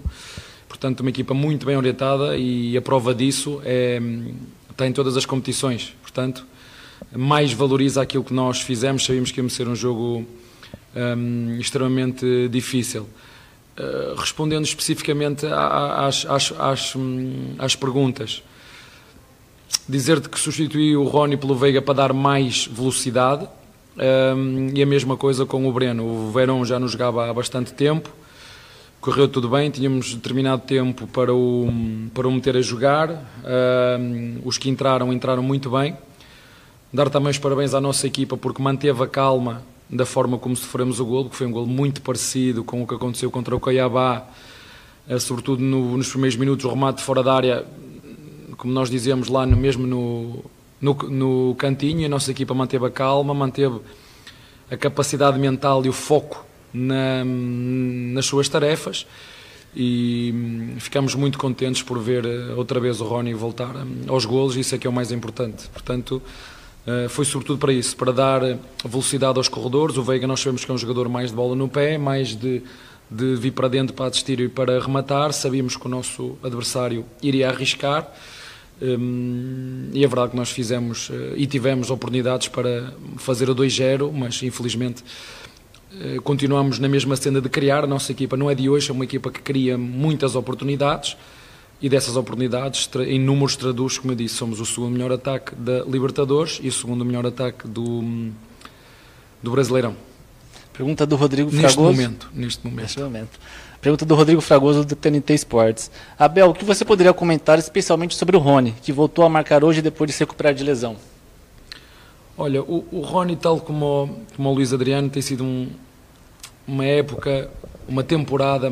Portanto, uma equipa muito bem orientada e a prova disso é, em todas as competições. Portanto, mais valoriza aquilo que nós fizemos. Sabíamos que íamos ser um jogo hum, extremamente difícil. Uh, respondendo especificamente às, às, às, hum, às perguntas, dizer-te que substituí o Rony pelo Veiga para dar mais velocidade um, e a mesma coisa com o Breno. O Verão já nos jogava há bastante tempo, correu tudo bem, tínhamos determinado tempo para o, para o meter a jogar. Um, os que entraram, entraram muito bem. Dar também os parabéns à nossa equipa porque manteve a calma da forma como sofremos o golo, que foi um golo muito parecido com o que aconteceu contra o Cuiabá, eh, sobretudo no, nos primeiros minutos, o remate fora da área, como nós dizemos lá no, mesmo no, no, no cantinho, a nossa equipa manteve a calma, manteve a capacidade mental e o foco na, nas suas tarefas e hum, ficamos muito contentes por ver eh, outra vez o Rony voltar hum, aos golos, isso é que é o mais importante. Portanto, foi sobretudo para isso, para dar velocidade aos corredores. O Veiga nós sabemos que é um jogador mais de bola no pé, mais de, de vir para dentro para assistir e para rematar. Sabíamos que o nosso adversário iria arriscar. Um, e é verdade que nós fizemos uh, e tivemos oportunidades para fazer o 2-0, mas infelizmente continuamos na mesma cena de criar. A nossa equipa não é de hoje, é uma equipa que cria muitas oportunidades e dessas oportunidades, em números traduz, como eu disse, somos o segundo melhor ataque da Libertadores e o segundo melhor ataque do, do Brasileirão. Pergunta do Rodrigo neste Fragoso. Momento, neste momento. Neste momento. Pergunta do Rodrigo Fragoso do TNT Sports. Abel, o que você poderia comentar especialmente sobre o Rony, que voltou a marcar hoje depois de se recuperar de lesão? Olha, o, o Rony, tal como, como o Luís Adriano, tem sido um, uma época, uma temporada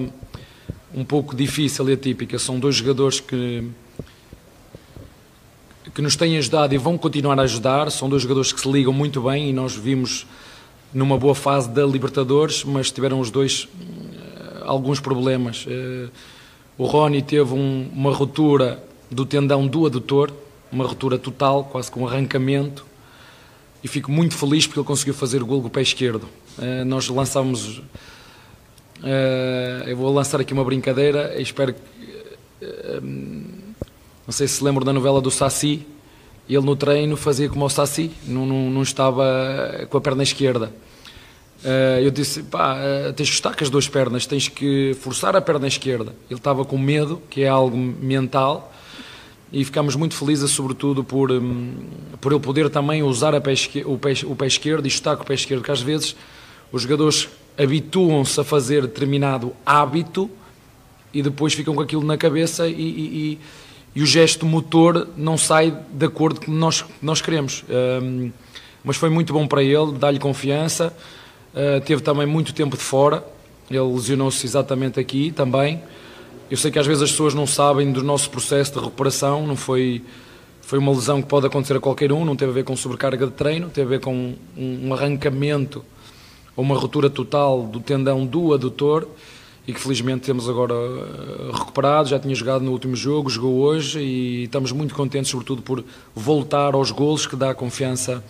um pouco difícil e atípica. São dois jogadores que, que nos têm ajudado e vão continuar a ajudar. São dois jogadores que se ligam muito bem e nós vimos numa boa fase da Libertadores, mas tiveram os dois uh, alguns problemas. Uh, o Rony teve um, uma ruptura do tendão do adutor, uma ruptura total, quase com um arrancamento, e fico muito feliz porque ele conseguiu fazer o gol com o pé esquerdo. Uh, nós lançámos Uh, eu vou lançar aqui uma brincadeira. Espero que. Uh, não sei se lembram da novela do Saci. Ele no treino fazia como o Saci, não, não, não estava com a perna esquerda. Uh, eu disse: pá, tens que estar com as duas pernas, tens que forçar a perna esquerda. Ele estava com medo, que é algo mental, e ficámos muito felizes, sobretudo, por, um, por ele poder também usar pé o, pé, o pé esquerdo e estar com o pé esquerdo, que às vezes os jogadores habituam-se a fazer determinado hábito e depois ficam com aquilo na cabeça e, e, e, e o gesto motor não sai de acordo com nós nós queremos. Um, mas foi muito bom para ele, dá-lhe confiança. Uh, teve também muito tempo de fora, ele lesionou-se exatamente aqui também. Eu sei que às vezes as pessoas não sabem do nosso processo de recuperação, não foi foi uma lesão que pode acontecer a qualquer um, não teve a ver com sobrecarga de treino, teve a ver com um, um arrancamento uma ruptura total do tendão do adutor e que felizmente temos agora eh, recuperado, já tinha jogado no último jogo, jogou hoje e estamos muito contentes sobretudo por voltar aos golos que dá confiança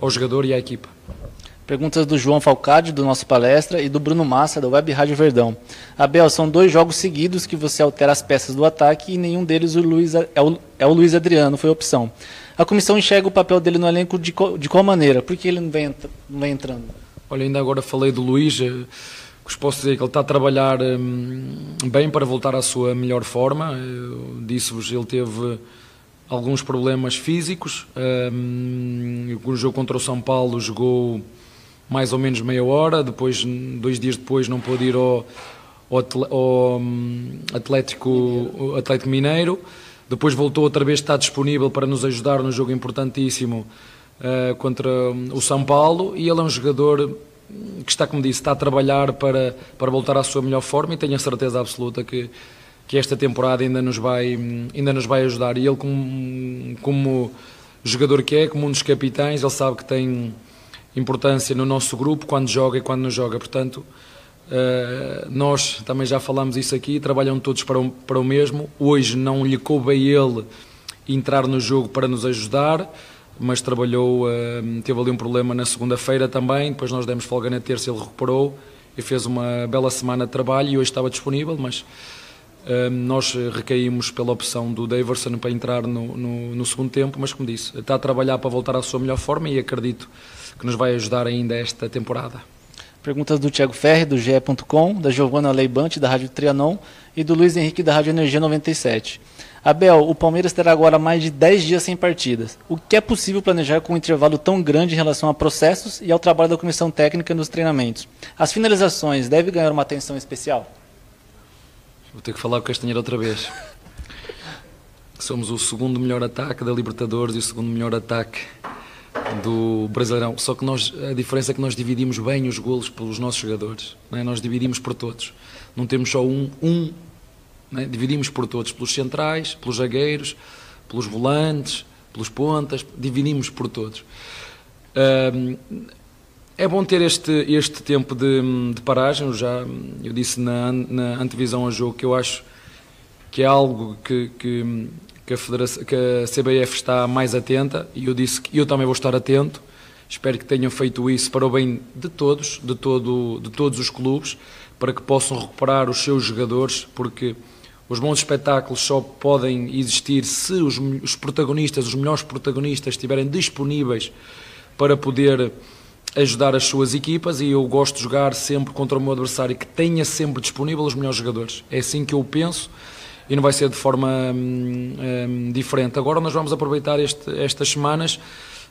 ao jogador e à equipa. Perguntas do João Falcade, do nosso palestra, e do Bruno Massa, da Web Rádio Verdão. Abel, são dois jogos seguidos que você altera as peças do ataque e nenhum deles o Luiz, é, o, é o Luiz Adriano, foi a opção. A comissão enxerga o papel dele no elenco de, de qual maneira? Por que ele não vem, não vem entrando? Olha, ainda agora falei do Luís, eh, que posso dizer que ele está a trabalhar hum, bem para voltar à sua melhor forma. Disse-vos, ele teve alguns problemas físicos. Um, no jogo contra o São Paulo jogou mais ou menos meia hora, depois, dois dias depois, não pôde ir ao, ao hum, Atlético, Atlético Mineiro. Depois voltou outra vez, está disponível para nos ajudar no jogo importantíssimo uh, contra o São Paulo e ele é um jogador que está, como disse, está a trabalhar para, para voltar à sua melhor forma e tenho a certeza absoluta que, que esta temporada ainda nos vai, ainda nos vai ajudar. E ele, como, como jogador que é, como um dos capitães, ele sabe que tem importância no nosso grupo quando joga e quando não joga. Portanto, uh, nós também já falamos isso aqui, trabalham todos para o, para o mesmo. Hoje não lhe coube a ele entrar no jogo para nos ajudar mas trabalhou, uh, teve ali um problema na segunda-feira também, depois nós demos folga na terça, ele recuperou e fez uma bela semana de trabalho e hoje estava disponível, mas uh, nós recaímos pela opção do Daverson para entrar no, no, no, segundo tempo, mas como disse, está a trabalhar para voltar à sua melhor forma e acredito que nos vai ajudar ainda esta temporada. Perguntas do Thiago Ferri, do GE.com, da Giovana Leibante, da Rádio Trianon, e do Luiz Henrique, da Rádio Energia 97. Abel, o Palmeiras terá agora mais de 10 dias sem partidas. O que é possível planejar com um intervalo tão grande em relação a processos e ao trabalho da comissão técnica nos treinamentos? As finalizações devem ganhar uma atenção especial? Vou ter que falar com o Castanheira outra vez. [LAUGHS] Somos o segundo melhor ataque da Libertadores e o segundo melhor ataque do Brasileirão. Só que nós, a diferença é que nós dividimos bem os golos pelos nossos jogadores. Não é? Nós dividimos por todos. Não temos só um, um né? Dividimos por todos, pelos centrais, pelos zagueiros, pelos volantes, pelos pontas, dividimos por todos. Um, é bom ter este, este tempo de, de paragem, eu já eu disse na, na antevisão ao jogo que eu acho que é algo que, que, que, a que a CBF está mais atenta e eu disse que eu também vou estar atento. Espero que tenham feito isso para o bem de todos, de, todo, de todos os clubes, para que possam recuperar os seus jogadores, porque os bons espetáculos só podem existir se os, os protagonistas, os melhores protagonistas, estiverem disponíveis para poder ajudar as suas equipas e eu gosto de jogar sempre contra o meu adversário que tenha sempre disponível os melhores jogadores. É assim que eu penso e não vai ser de forma hum, hum, diferente. Agora nós vamos aproveitar este, estas semanas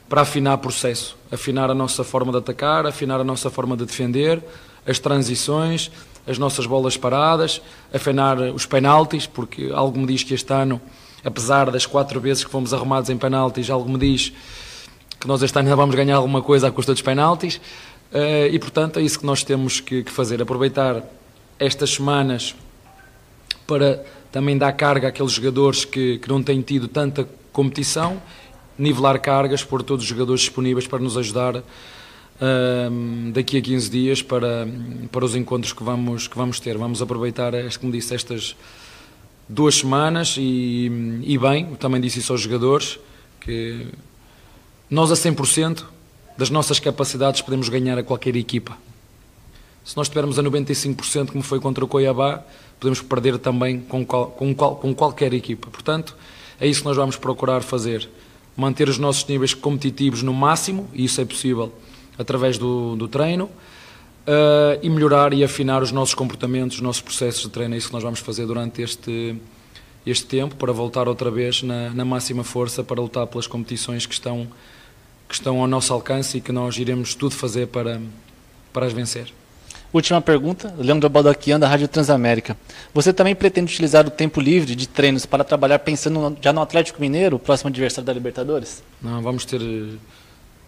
para afinar o processo, afinar a nossa forma de atacar, afinar a nossa forma de defender, as transições, as nossas bolas paradas, afinar os penaltis, porque algo me diz que este ano, apesar das quatro vezes que fomos arrumados em penaltis, algo me diz que nós este ano ainda vamos ganhar alguma coisa à custa dos penaltis. Eh, e portanto é isso que nós temos que fazer, aproveitar estas semanas para também dar carga àqueles jogadores que, que não têm tido tanta competição, nivelar cargas, pôr todos os jogadores disponíveis para nos ajudar daqui a 15 dias para, para os encontros que vamos, que vamos ter. Vamos aproveitar, como disse, estas duas semanas e, e bem, também disse isso aos jogadores, que nós a 100% das nossas capacidades podemos ganhar a qualquer equipa. Se nós estivermos a 95%, como foi contra o Coiabá, podemos perder também com, qual, com, qual, com qualquer equipa. Portanto, é isso que nós vamos procurar fazer. Manter os nossos níveis competitivos no máximo, e isso é possível através do, do treino, uh, e melhorar e afinar os nossos comportamentos, os nossos processos de treino. É isso que nós vamos fazer durante este, este tempo, para voltar outra vez na, na máxima força para lutar pelas competições que estão, que estão ao nosso alcance e que nós iremos tudo fazer para, para as vencer. Última pergunta, Leandro Baldaquian, da Rádio Transamérica. Você também pretende utilizar o tempo livre de treinos para trabalhar pensando já no Atlético Mineiro, o próximo adversário da Libertadores? Não, vamos ter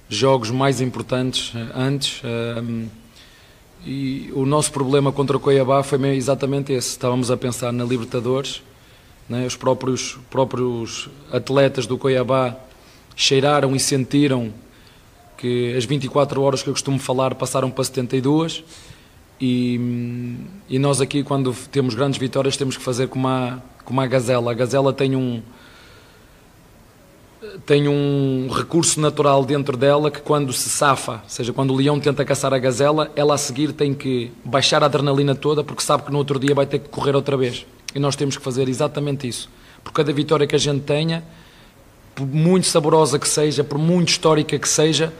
jogos mais importantes eh, antes. Um, e o nosso problema contra o Cuiabá foi exatamente esse. Estávamos a pensar na Libertadores, né? os próprios, próprios atletas do Cuiabá cheiraram e sentiram que as 24 horas que eu costumo falar passaram para 72 e, e nós aqui quando temos grandes vitórias temos que fazer como a, como a Gazela. A Gazela tem um, tem um recurso natural dentro dela que quando se safa, ou seja, quando o leão tenta caçar a gazela, ela a seguir tem que baixar a adrenalina toda porque sabe que no outro dia vai ter que correr outra vez. E nós temos que fazer exatamente isso. Por cada vitória que a gente tenha, por muito saborosa que seja, por muito histórica que seja,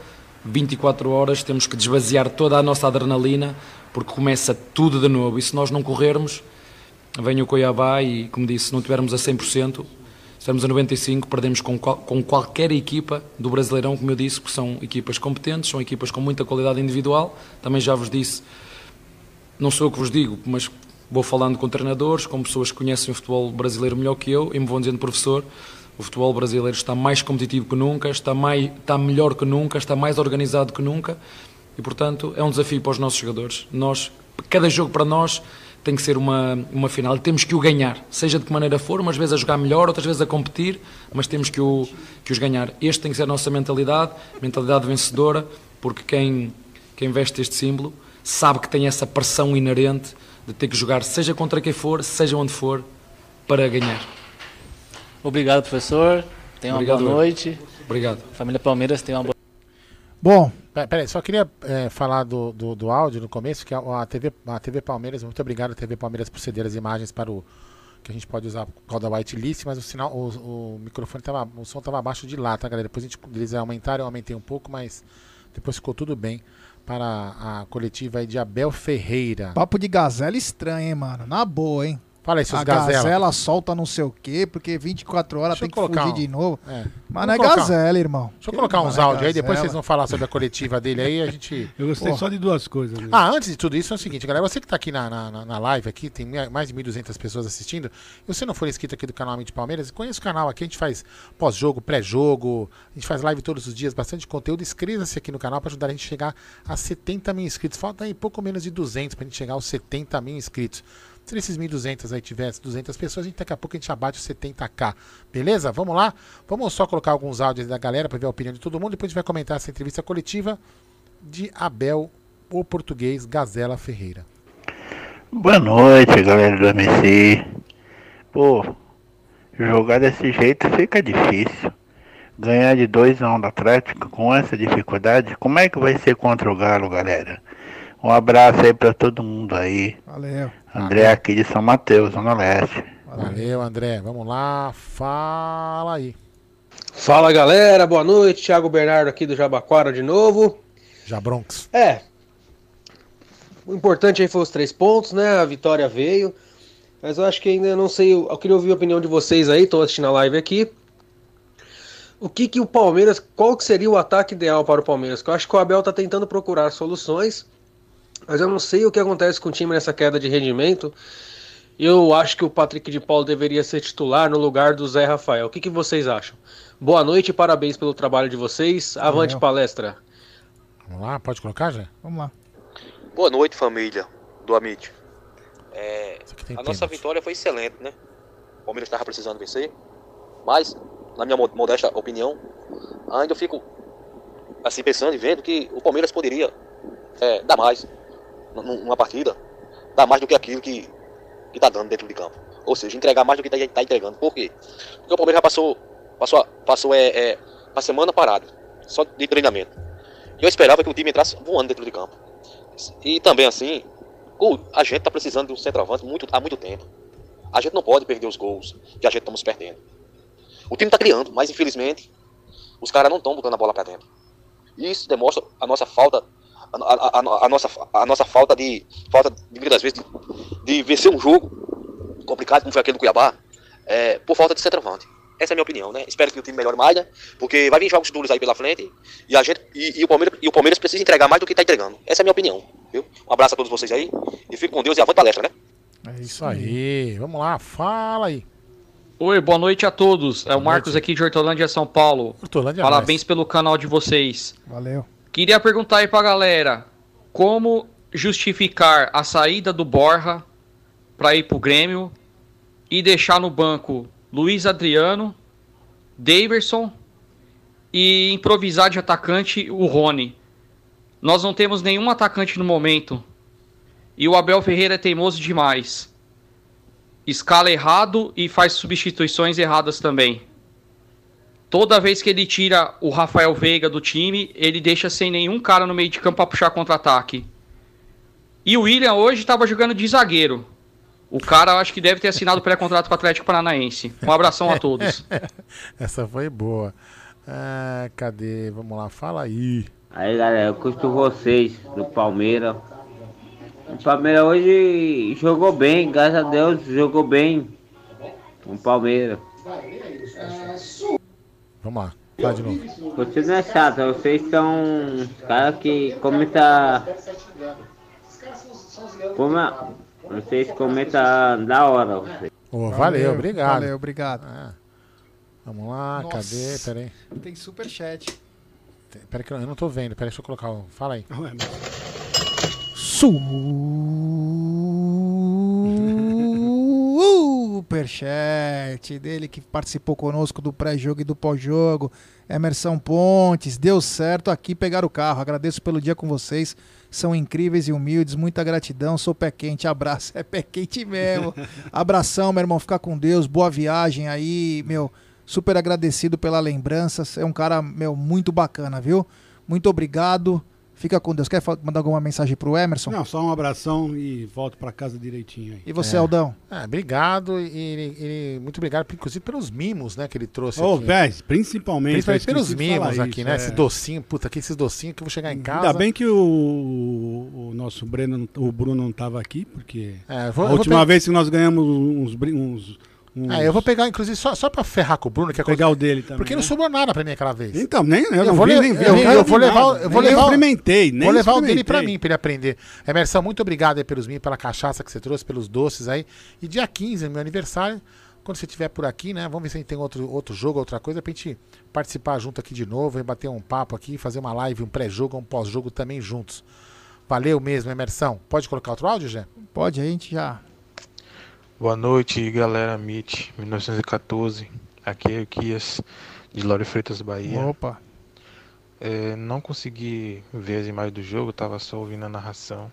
24 horas temos que desvaziar toda a nossa adrenalina porque começa tudo de novo. E se nós não corrermos, vem o Cuiabá e, como disse, se não tivermos a 100%, Estamos a 95, perdemos com, com qualquer equipa do Brasileirão, como eu disse, porque são equipas competentes, são equipas com muita qualidade individual. Também já vos disse, não sou eu que vos digo, mas vou falando com treinadores, com pessoas que conhecem o futebol brasileiro melhor que eu, e me vão dizendo, professor, o futebol brasileiro está mais competitivo que nunca, está, mais, está melhor que nunca, está mais organizado que nunca, e portanto é um desafio para os nossos jogadores. Nós, cada jogo para nós tem que ser uma, uma final e temos que o ganhar, seja de que maneira for, umas vezes a jogar melhor, outras vezes a competir, mas temos que, o, que os ganhar. Este tem que ser a nossa mentalidade, mentalidade vencedora, porque quem, quem veste este símbolo sabe que tem essa pressão inerente de ter que jogar, seja contra quem for, seja onde for, para ganhar. Obrigado, professor. Tenha uma Obrigado, boa noite. Obrigado. Família Palmeiras, tenha uma boa Bom, Peraí, só queria é, falar do, do, do, áudio no começo, que a, a, TV, a TV Palmeiras, muito obrigado TV Palmeiras por ceder as imagens para o. que a gente pode usar por causa da whitelist, mas o sinal, o, o microfone tava, o som estava abaixo de lá, tá, galera? Depois a gente, eles aumentaram, eu aumentei um pouco, mas Depois ficou tudo bem para a coletiva aí de Abel Ferreira. Papo de gazela estranho, hein, mano? Na boa, hein? Fala aí, seus A gazela. gazela solta não sei o quê, porque 24 horas Deixa tem que fugir um- de novo. É. Mas não é colocar- gazela, irmão. Deixa eu colocar uns é áudios aí, depois vocês vão falar sobre a coletiva dele aí, a gente... Eu gostei Porra. só de duas coisas. né? Ah, antes de tudo isso, é o seguinte, galera. Você que tá aqui na, na, na- live, aqui, tem mais de 1.200 pessoas assistindo. E você não for inscrito aqui do canal Mente Palmeiras, conheça o canal aqui. A gente faz pós-jogo, pré-jogo. A gente faz live todos os dias, bastante conteúdo. Inscreva-se aqui no canal para ajudar a gente a chegar a 70 mil inscritos. Falta aí pouco menos de 200 pra gente chegar aos 70 mil inscritos. Se nesses 1.200 aí tivesse 200 pessoas, a gente, daqui a pouco a gente abate os 70k. Beleza? Vamos lá? Vamos só colocar alguns áudios da galera para ver a opinião de todo mundo. Depois a gente vai comentar essa entrevista coletiva de Abel, o português Gazela Ferreira. Boa noite, galera do MC. Pô, jogar desse jeito fica difícil. Ganhar de 2 a 1 do Atlético com essa dificuldade, como é que vai ser contra o Galo, galera? Um abraço aí pra todo mundo aí. Valeu. André aqui de São Mateus, Zona Leste. Valeu, André. Vamos lá, fala aí. Fala galera, boa noite. Thiago Bernardo aqui do Jabaquara de novo. Jabronx. É. O importante aí foi os três pontos, né? A vitória veio. Mas eu acho que ainda não sei. Eu queria ouvir a opinião de vocês aí. Tô assistindo a live aqui. O que que o Palmeiras. Qual que seria o ataque ideal para o Palmeiras? Que eu acho que o Abel tá tentando procurar soluções. Mas eu não sei o que acontece com o time nessa queda de rendimento. Eu acho que o Patrick de Paulo deveria ser titular no lugar do Zé Rafael. O que, que vocês acham? Boa noite e parabéns pelo trabalho de vocês. Avante Valeu. palestra. Vamos lá, pode colocar já? Vamos lá. Boa noite, família do Amit. É, a nossa vitória foi excelente, né? O Palmeiras estava precisando vencer, mas, na minha mo- modesta opinião, ainda eu fico assim pensando e vendo que o Palmeiras poderia é, dar mais numa partida, dar mais do que aquilo que está dando dentro de campo. Ou seja, entregar mais do que está entregando. Por quê? Porque o Palmeiras já passou, passou, a- passou é, é, uma semana parado, só de treinamento. E eu esperava que o time entrasse voando dentro de campo. E também assim, a gente tá precisando de um centroavante muito, há muito tempo. A gente não pode perder os gols que a gente estamos perdendo. O time tá criando, mas infelizmente os caras não estão botando a bola para dentro. Isso demonstra a nossa falta, a, a- a- a nossa, a nossa falta de, falta de muitas vezes de, de vencer um jogo complicado como foi aquele do Cuiabá, é, por falta de centroavante. Essa é a minha opinião, né? Espero que o time melhore mais, né? Porque vai vir jogos duros aí pela frente e a gente e, e o Palmeiras e o Palmeiras precisa entregar mais do que tá entregando. Essa é a minha opinião, viu? Um abraço a todos vocês aí e fique com Deus e avante palestra, né? É isso aí. Vamos lá, fala aí. Oi, boa noite a todos. É o Marcos aqui de Hortolândia, São Paulo. Hortolândia, Parabéns pelo canal de vocês. Valeu. Queria perguntar aí pra galera, como justificar a saída do Borja pra ir pro Grêmio e deixar no banco Luiz Adriano, Daverson e improvisar de atacante o Rony. Nós não temos nenhum atacante no momento. E o Abel Ferreira é teimoso demais. Escala errado e faz substituições erradas também. Toda vez que ele tira o Rafael Veiga do time, ele deixa sem nenhum cara no meio de campo para puxar contra-ataque. E o William hoje estava jogando de zagueiro. O cara eu acho que deve ter assinado pré-contrato com o Atlético Paranaense. Um abração a [LAUGHS] todos. Essa foi boa. Ah, cadê? Vamos lá, fala aí. Aí galera, eu curto vocês do Palmeiras. O Palmeiras hoje jogou bem, graças a Deus jogou bem. O Palmeiras. Vamos lá, fala de novo. Você não é chato, vocês são os caras que comentam. Como é? Vocês comentam da hora. Vocês. Ô, valeu, obrigado. Valeu, obrigado. Ah, vamos lá, Nossa. cadê? Pera aí. Tem superchat. Pera que eu não tô vendo. Pera aí, deixa eu colocar. o- Fala aí. Superchat dele que participou conosco do pré-jogo e do pós-jogo. Emerson Pontes, deu certo aqui pegar o carro. Agradeço pelo dia com vocês. São incríveis e humildes. Muita gratidão. Sou pé quente. Abraço. [LAUGHS] É pé quente mesmo. Abração, meu irmão. Fica com Deus. Boa viagem aí, meu. Super agradecido pela lembrança. É um cara, meu, muito bacana, viu? Muito obrigado. Fica com Deus. Quer mandar alguma mensagem pro Emerson? Não, só um abração e volto pra casa direitinho aí. E você, É. Aldão? Ah, obrigado e ele- muito obrigado, inclusive pelos mimos, né, que ele trouxe Ô, aqui. véi, principalmente, Principalmente pelos mimos aqui, isso, né? é. Esse docinho, puta, aqui esses docinhos que eu vou chegar em casa. Ainda bem que o, o nosso Breno, o Bruno não estava aqui, porque É, vou- a última vez que nós ganhamos uns, uns, uns- Ah, eu vou pegar, inclusive, só, só pra ferrar com o Bruno, que é Pegar coisa- o dele também, Porque não né? sobrou nada pra mim aquela vez. Então, nem eu, não vou vi, nem vi, eu, eu eu vou levar, nada, eu vou nem levar, experimentei, nem vou levar o dele pra mim, pra ele aprender. Emerson, muito obrigado aí pelos mimos, pela cachaça que você trouxe, pelos doces aí. E dia 15, meu aniversário, quando você estiver por aqui, né? Vamos ver se a gente tem outro, outro jogo, outra coisa, pra gente participar junto aqui de novo, e bater um papo aqui, fazer uma live, um pré-jogo, um pós-jogo também juntos. Valeu mesmo, Emerson. Pode colocar outro áudio, Jé? Pode, a gente já. Boa noite, galera MIT 1914. Aqui é o Kias de Lauro Freitas, Bahia. Opa. É, não consegui ver as imagens do jogo, tava só ouvindo a narração.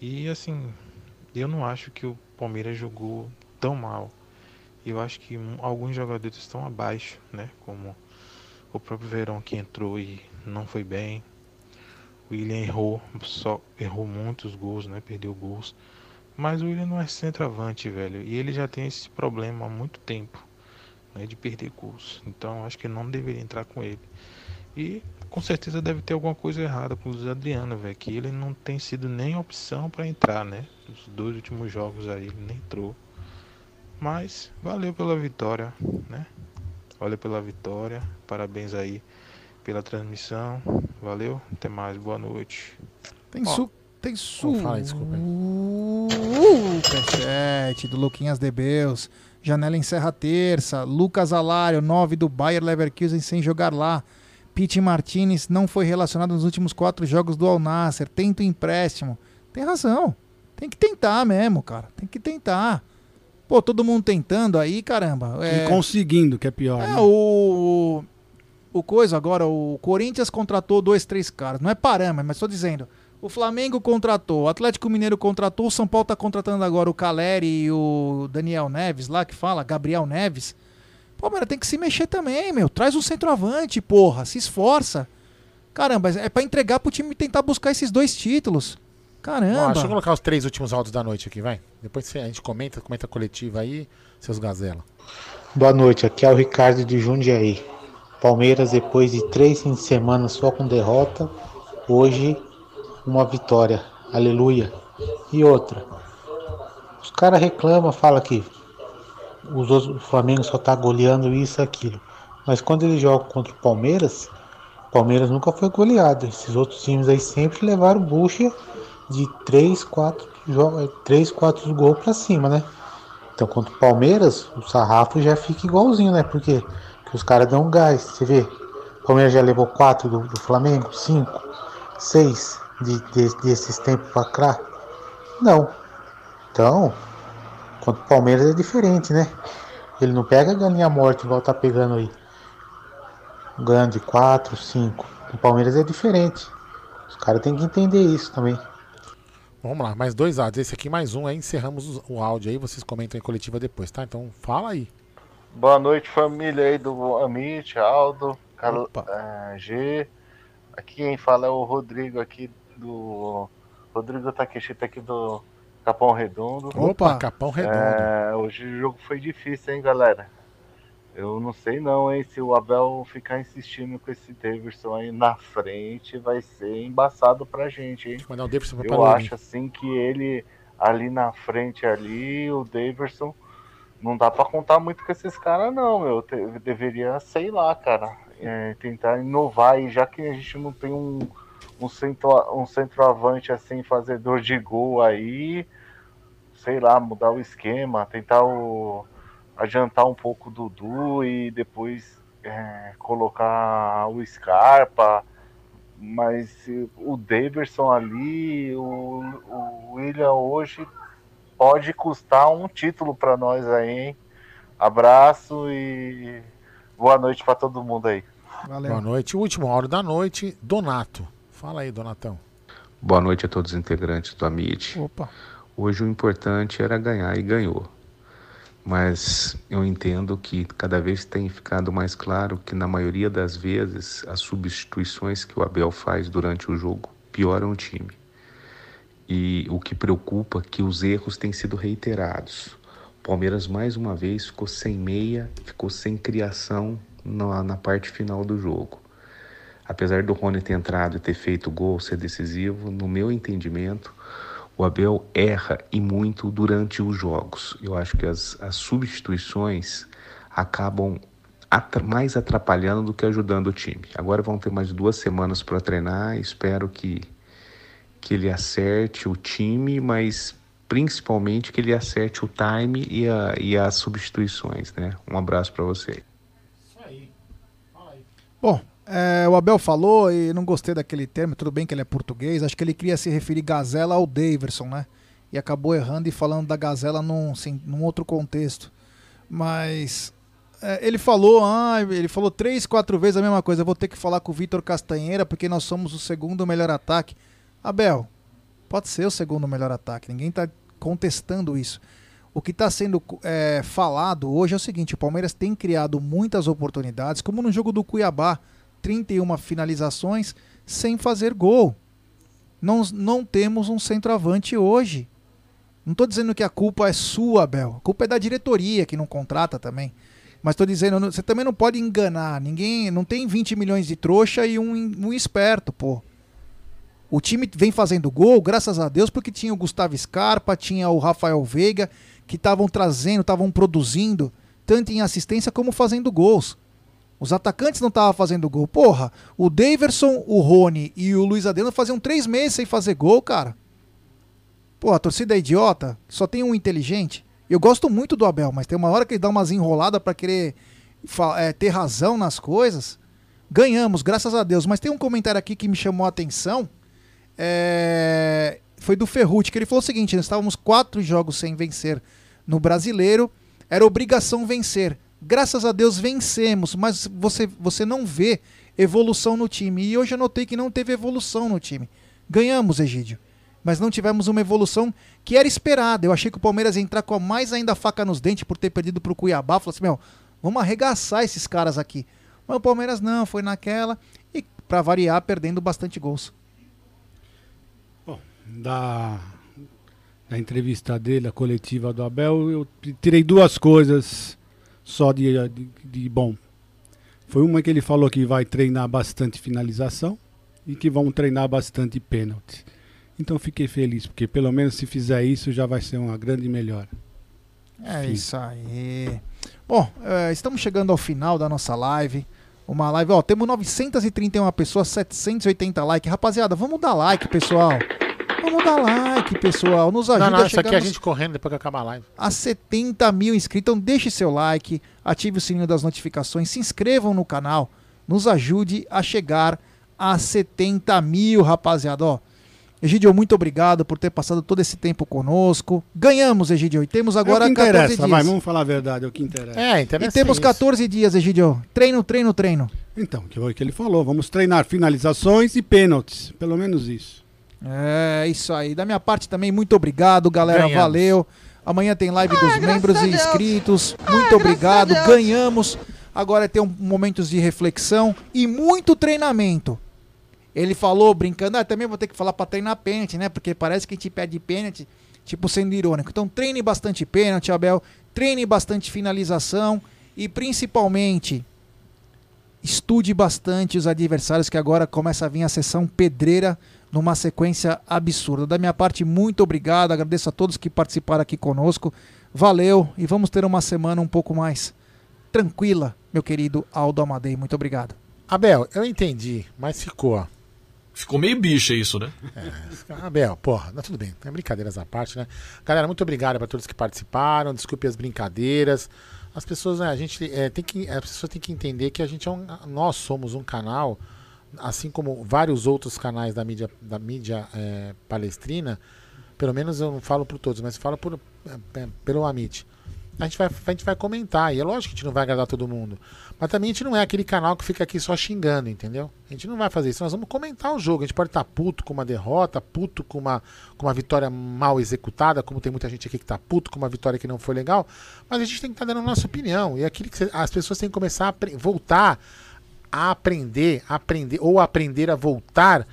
E assim, eu não acho que o Palmeiras jogou tão mal. Eu acho que alguns jogadores estão abaixo, né? Como o próprio Verão que entrou e não foi bem. O William errou, só errou muitos gols, né? Perdeu gols. Mas o William não é centroavante, velho. E ele já tem esse problema há muito tempo, né? De perder gols. Então acho que não deveria entrar com ele. E com certeza deve ter alguma coisa errada com o Luiz Adriano, velho. Que ele não tem sido nem opção para entrar, né? Os dois últimos jogos aí ele nem entrou. Mas valeu pela vitória, né? Valeu pela vitória. Parabéns aí pela transmissão. Valeu. Até mais. Boa noite. Tem Ó, su... Tem su... fala aí, Superchat do Luquinhas Debeus. Janela encerra terça. Lucas Alário, 9 do Bayer Leverkusen sem jogar lá. Pete Martinez não foi relacionado nos últimos quatro jogos do Al Nasser. Tenta o empréstimo. Tem razão. Tem que tentar mesmo, cara. Tem que tentar. Pô, todo mundo tentando aí, caramba. E conseguindo, que é pior. É, né? o. O coisa agora, o Corinthians contratou dois, três caras. Não é parâmetro, mas tô dizendo. O Flamengo contratou, o Atlético Mineiro contratou, o São Paulo tá contratando agora o Caleri e o Daniel Neves lá, que fala, Gabriel Neves. Pô, mas tem que se mexer também, meu. Traz um centroavante, porra. Se esforça. Caramba, é pra entregar pro time tentar buscar esses dois títulos. Caramba. Ó, deixa eu colocar os três últimos áudios da noite aqui, vai. Depois a gente comenta, comenta coletiva aí, seus gazela. Boa noite, aqui é o Ricardo de Jundiaí. Palmeiras, depois de três fins de semana só com derrota, hoje uma vitória. Aleluia. E outra, os caras reclamam, falam que os outros, o Flamengo só tá goleando isso e aquilo. Mas quando eles jogam contra o Palmeiras, o Palmeiras nunca foi goleado. Esses outros times aí sempre levaram bucha de 3, 4, 3, 4 gols pra cima, né? Então contra o Palmeiras, o sarrafo já fica igualzinho, né? Porque, porque os caras dão gás. Você vê, o Palmeiras já levou 4 do, do Flamengo, 5, 6 de, de- desses tempos pra cá. Não. Então, contra o Palmeiras é diferente, né? Ele não pega a galinha morte igual tá pegando aí. Ganhando de 4, 5. O Palmeiras é diferente. Os caras têm que entender isso também. Vamos lá, mais dois áudios. Esse aqui mais um, aí encerramos os- o áudio aí, vocês comentam em coletiva depois, tá? Então fala aí. Boa noite, família aí do Amit, Aldo, Carl, eh, G. Aqui quem fala é o Rodrigo aqui do. Rodrigo Takeshita aqui do Capão Redondo. Opa, Capão Redondo. É, hoje o jogo foi difícil, hein, galera? Eu não sei não, hein? Se o Abel ficar insistindo com esse Davidson aí na frente, vai ser embaçado pra gente, hein? Mandar o Davidson pra Eu acho assim que ele ali na frente ali, o Davidson, não dá pra contar muito com esses caras não, meu. Te- deveria, sei lá, cara, é, tentar inovar e já que a gente não tem um um, centro, um centroavante assim, fazedor de gol aí, sei lá, mudar o esquema, tentar o, adiantar um pouco o Dudu e depois é, colocar o Scarpa, mas o Daverson ali, o, o William hoje pode custar um título para nós aí, hein? Abraço e boa noite para todo mundo aí. Boa noite. Último áudio da noite, Donato. Fala aí, Donatão. Boa noite a todos os integrantes do Amit. Opa. Hoje o importante era ganhar e ganhou. mas eu entendo que cada vez tem ficado mais claro que na maioria das vezes as substituições que o Abel faz durante o jogo pioram o time. E o que preocupa é que os erros têm sido reiterados. O Palmeiras mais uma vez ficou sem meia, ficou sem criação na, na parte final do jogo. Apesar do Rony ter entrado e ter feito gol, ser decisivo, no meu entendimento, o Abel erra e muito durante os jogos. Eu acho que as, as substituições acabam atra mais atrapalhando do que ajudando o time. Agora vão ter mais duas semanas para treinar. Espero que, que ele acerte o time, mas principalmente que ele acerte o time e, a, e as substituições. Né? Um abraço para você. Bom, é, o Abel falou e não gostei daquele termo, tudo bem que ele é português, acho que ele queria se referir Gazela ao Daverson, né? E acabou errando e falando da Gazela num, num outro contexto. Mas é, ele falou, ah, ele falou três, quatro vezes a mesma coisa. Eu vou ter que falar com o Vitor Castanheira porque nós somos o segundo melhor ataque. Abel, pode ser o segundo melhor ataque, ninguém está contestando isso. O que está sendo é, falado hoje é o seguinte: o Palmeiras tem criado muitas oportunidades, como no jogo do Cuiabá 31 finalizações sem fazer gol. Não, não temos um centroavante hoje. Não estou dizendo que a culpa é sua, Abel. A culpa é da diretoria que não contrata também. Mas estou dizendo, você também não pode enganar. Ninguém, não tem 20 milhões de trouxa e um, um esperto, pô. O time vem fazendo gol, graças a Deus, porque tinha o Gustavo Scarpa, tinha o Rafael Veiga, que estavam trazendo, estavam produzindo, tanto em assistência como fazendo gols. Os atacantes não estavam fazendo gol. Porra, o Daverson, o Rony e o Luiz Adriano faziam três meses sem fazer gol, cara. Pô, a torcida é idiota, só tem um inteligente. Eu gosto muito do Abel, mas tem uma hora que ele dá umas enroladas para querer é, ter razão nas coisas. Ganhamos, graças a Deus. Mas tem um comentário aqui que me chamou a atenção. É... Foi do Ferrucci, que ele falou o seguinte: nós estávamos quatro jogos sem vencer no brasileiro, era obrigação vencer. Graças a Deus vencemos, mas você, você não vê evolução no time. E hoje eu notei que não teve evolução no time. Ganhamos, Egídio, mas não tivemos uma evolução que era esperada. Eu achei que o Palmeiras ia entrar com a mais ainda faca nos dentes por ter perdido pro Cuiabá. Falou assim: meu, vamos arregaçar esses caras aqui. Mas o Palmeiras não, foi naquela e, para variar, perdendo bastante gols. Bom, da, da entrevista dele, a coletiva do Abel, eu tirei duas coisas só de, de, de bom. Foi uma que ele falou que vai treinar bastante finalização e que vão treinar bastante pênalti. Então fiquei feliz, porque pelo menos se fizer isso já vai ser uma grande melhora. É Sim. isso aí. Bom, é, estamos chegando ao final da nossa live. Uma live, ó, temos 931 pessoas, 780 likes. Rapaziada, vamos dar like, pessoal. Vamos dar like, pessoal. Nos ajuda não, não, a isso aqui é a gente correndo depois que acabar a live. A 70 mil inscritos. Então deixe seu like, ative o sininho das notificações, se inscrevam no canal. Nos ajude a chegar a 70 mil, rapaziada. Ó, Egidio, muito obrigado por ter passado todo esse tempo conosco. Ganhamos, Egidio, e temos agora é o que 14 dias. Vai, vamos falar a verdade, é o que interessa. É, interessa E temos 14 dias, Egidio. Treino, treino, treino. Então, que foi o que ele falou. Vamos treinar finalizações e pênaltis. Pelo menos isso. É, isso aí. Da minha parte também, muito obrigado, galera. Ganhamos. Valeu. Amanhã tem live dos membros e inscritos. Muito obrigado. Ganhamos. Agora tem um, momentos de reflexão e muito treinamento. Ele falou, brincando, ah, também vou ter que falar para treinar pênalti, né? Porque parece que a gente pede pênalti, tipo, sendo irônico. Então treine bastante pênalti, Abel. Treine bastante finalização. E principalmente, estude bastante os adversários, que agora começa a vir a sessão pedreira numa sequência absurda. Da minha parte, muito obrigado. Agradeço a todos que participaram aqui conosco. Valeu e vamos ter uma semana um pouco mais tranquila, meu querido Aldo Amadei. Muito obrigado. Abel, eu entendi, mas ficou. Ficou meio bicha isso, né? É, Abel, porra, não, tudo bem. É brincadeiras à parte, né? Galera, muito obrigado para todos que participaram. Desculpe as brincadeiras. As pessoas, né, a gente é, tem que, as pessoas têm que entender que a gente é um, nós somos um canal assim como vários outros canais da mídia, da mídia é, palestrina, pelo menos eu não falo por todos, mas falo por, é, é pelo Amit. a gente vai, a gente vai comentar. E é lógico que a gente não vai agradar todo mundo. Mas também a gente não é aquele canal que fica aqui só xingando, entendeu? A gente não vai fazer isso. Nós vamos comentar o jogo. A gente pode estar puto com uma derrota, puto com uma, com uma vitória mal executada, como tem muita gente aqui que está puto com uma vitória que não foi legal. Mas a gente tem que estar dando a nossa opinião. E é aquilo que as pessoas têm que começar a voltar a aprender, aprender ou aprender a voltar,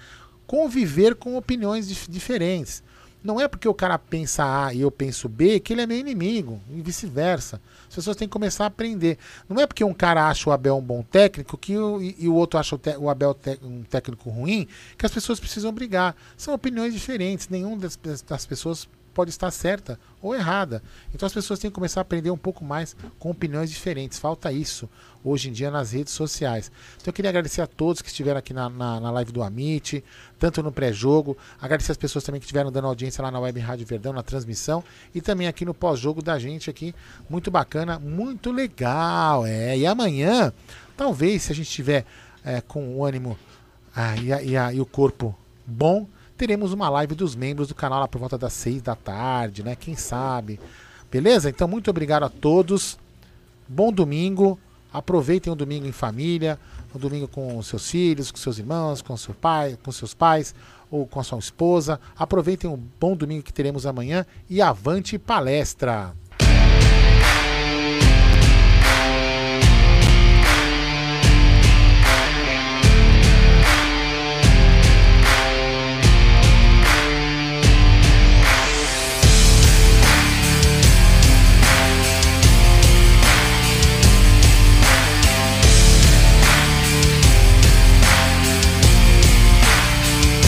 conviver com opiniões dif diferentes. Não é porque o cara pensa A e eu penso B que ele é meu inimigo, e vice-versa. As pessoas têm que começar a aprender. Não é porque um cara acha o Abel um bom técnico que o, e, e o outro acha o, o Abel um técnico ruim que as pessoas precisam brigar. São opiniões diferentes. Nenhuma das, das pessoas pode estar certa ou errada. Então as pessoas têm que começar a aprender um pouco mais com opiniões diferentes. Falta isso hoje em dia nas redes sociais. Então eu queria agradecer a todos que estiveram aqui na, na, na live do Amit, tanto no pré-jogo, agradecer as pessoas também que estiveram dando audiência lá na Web Rádio Verdão, na transmissão, e também aqui no pós-jogo da gente aqui. Muito bacana, muito legal. É. E amanhã, talvez, se a gente tiver é, com o ânimo ah, e, a, e, a, e o corpo bom, teremos uma live dos membros do canal lá por volta das seis da tarde, né? Quem sabe? Beleza? Então, muito obrigado a todos. Bom domingo. Aproveitem o domingo em família, o domingo com seus filhos, com seus irmãos, com seu pai, com seus pais ou com a sua esposa. Aproveitem o bom domingo que teremos amanhã e avante palestra.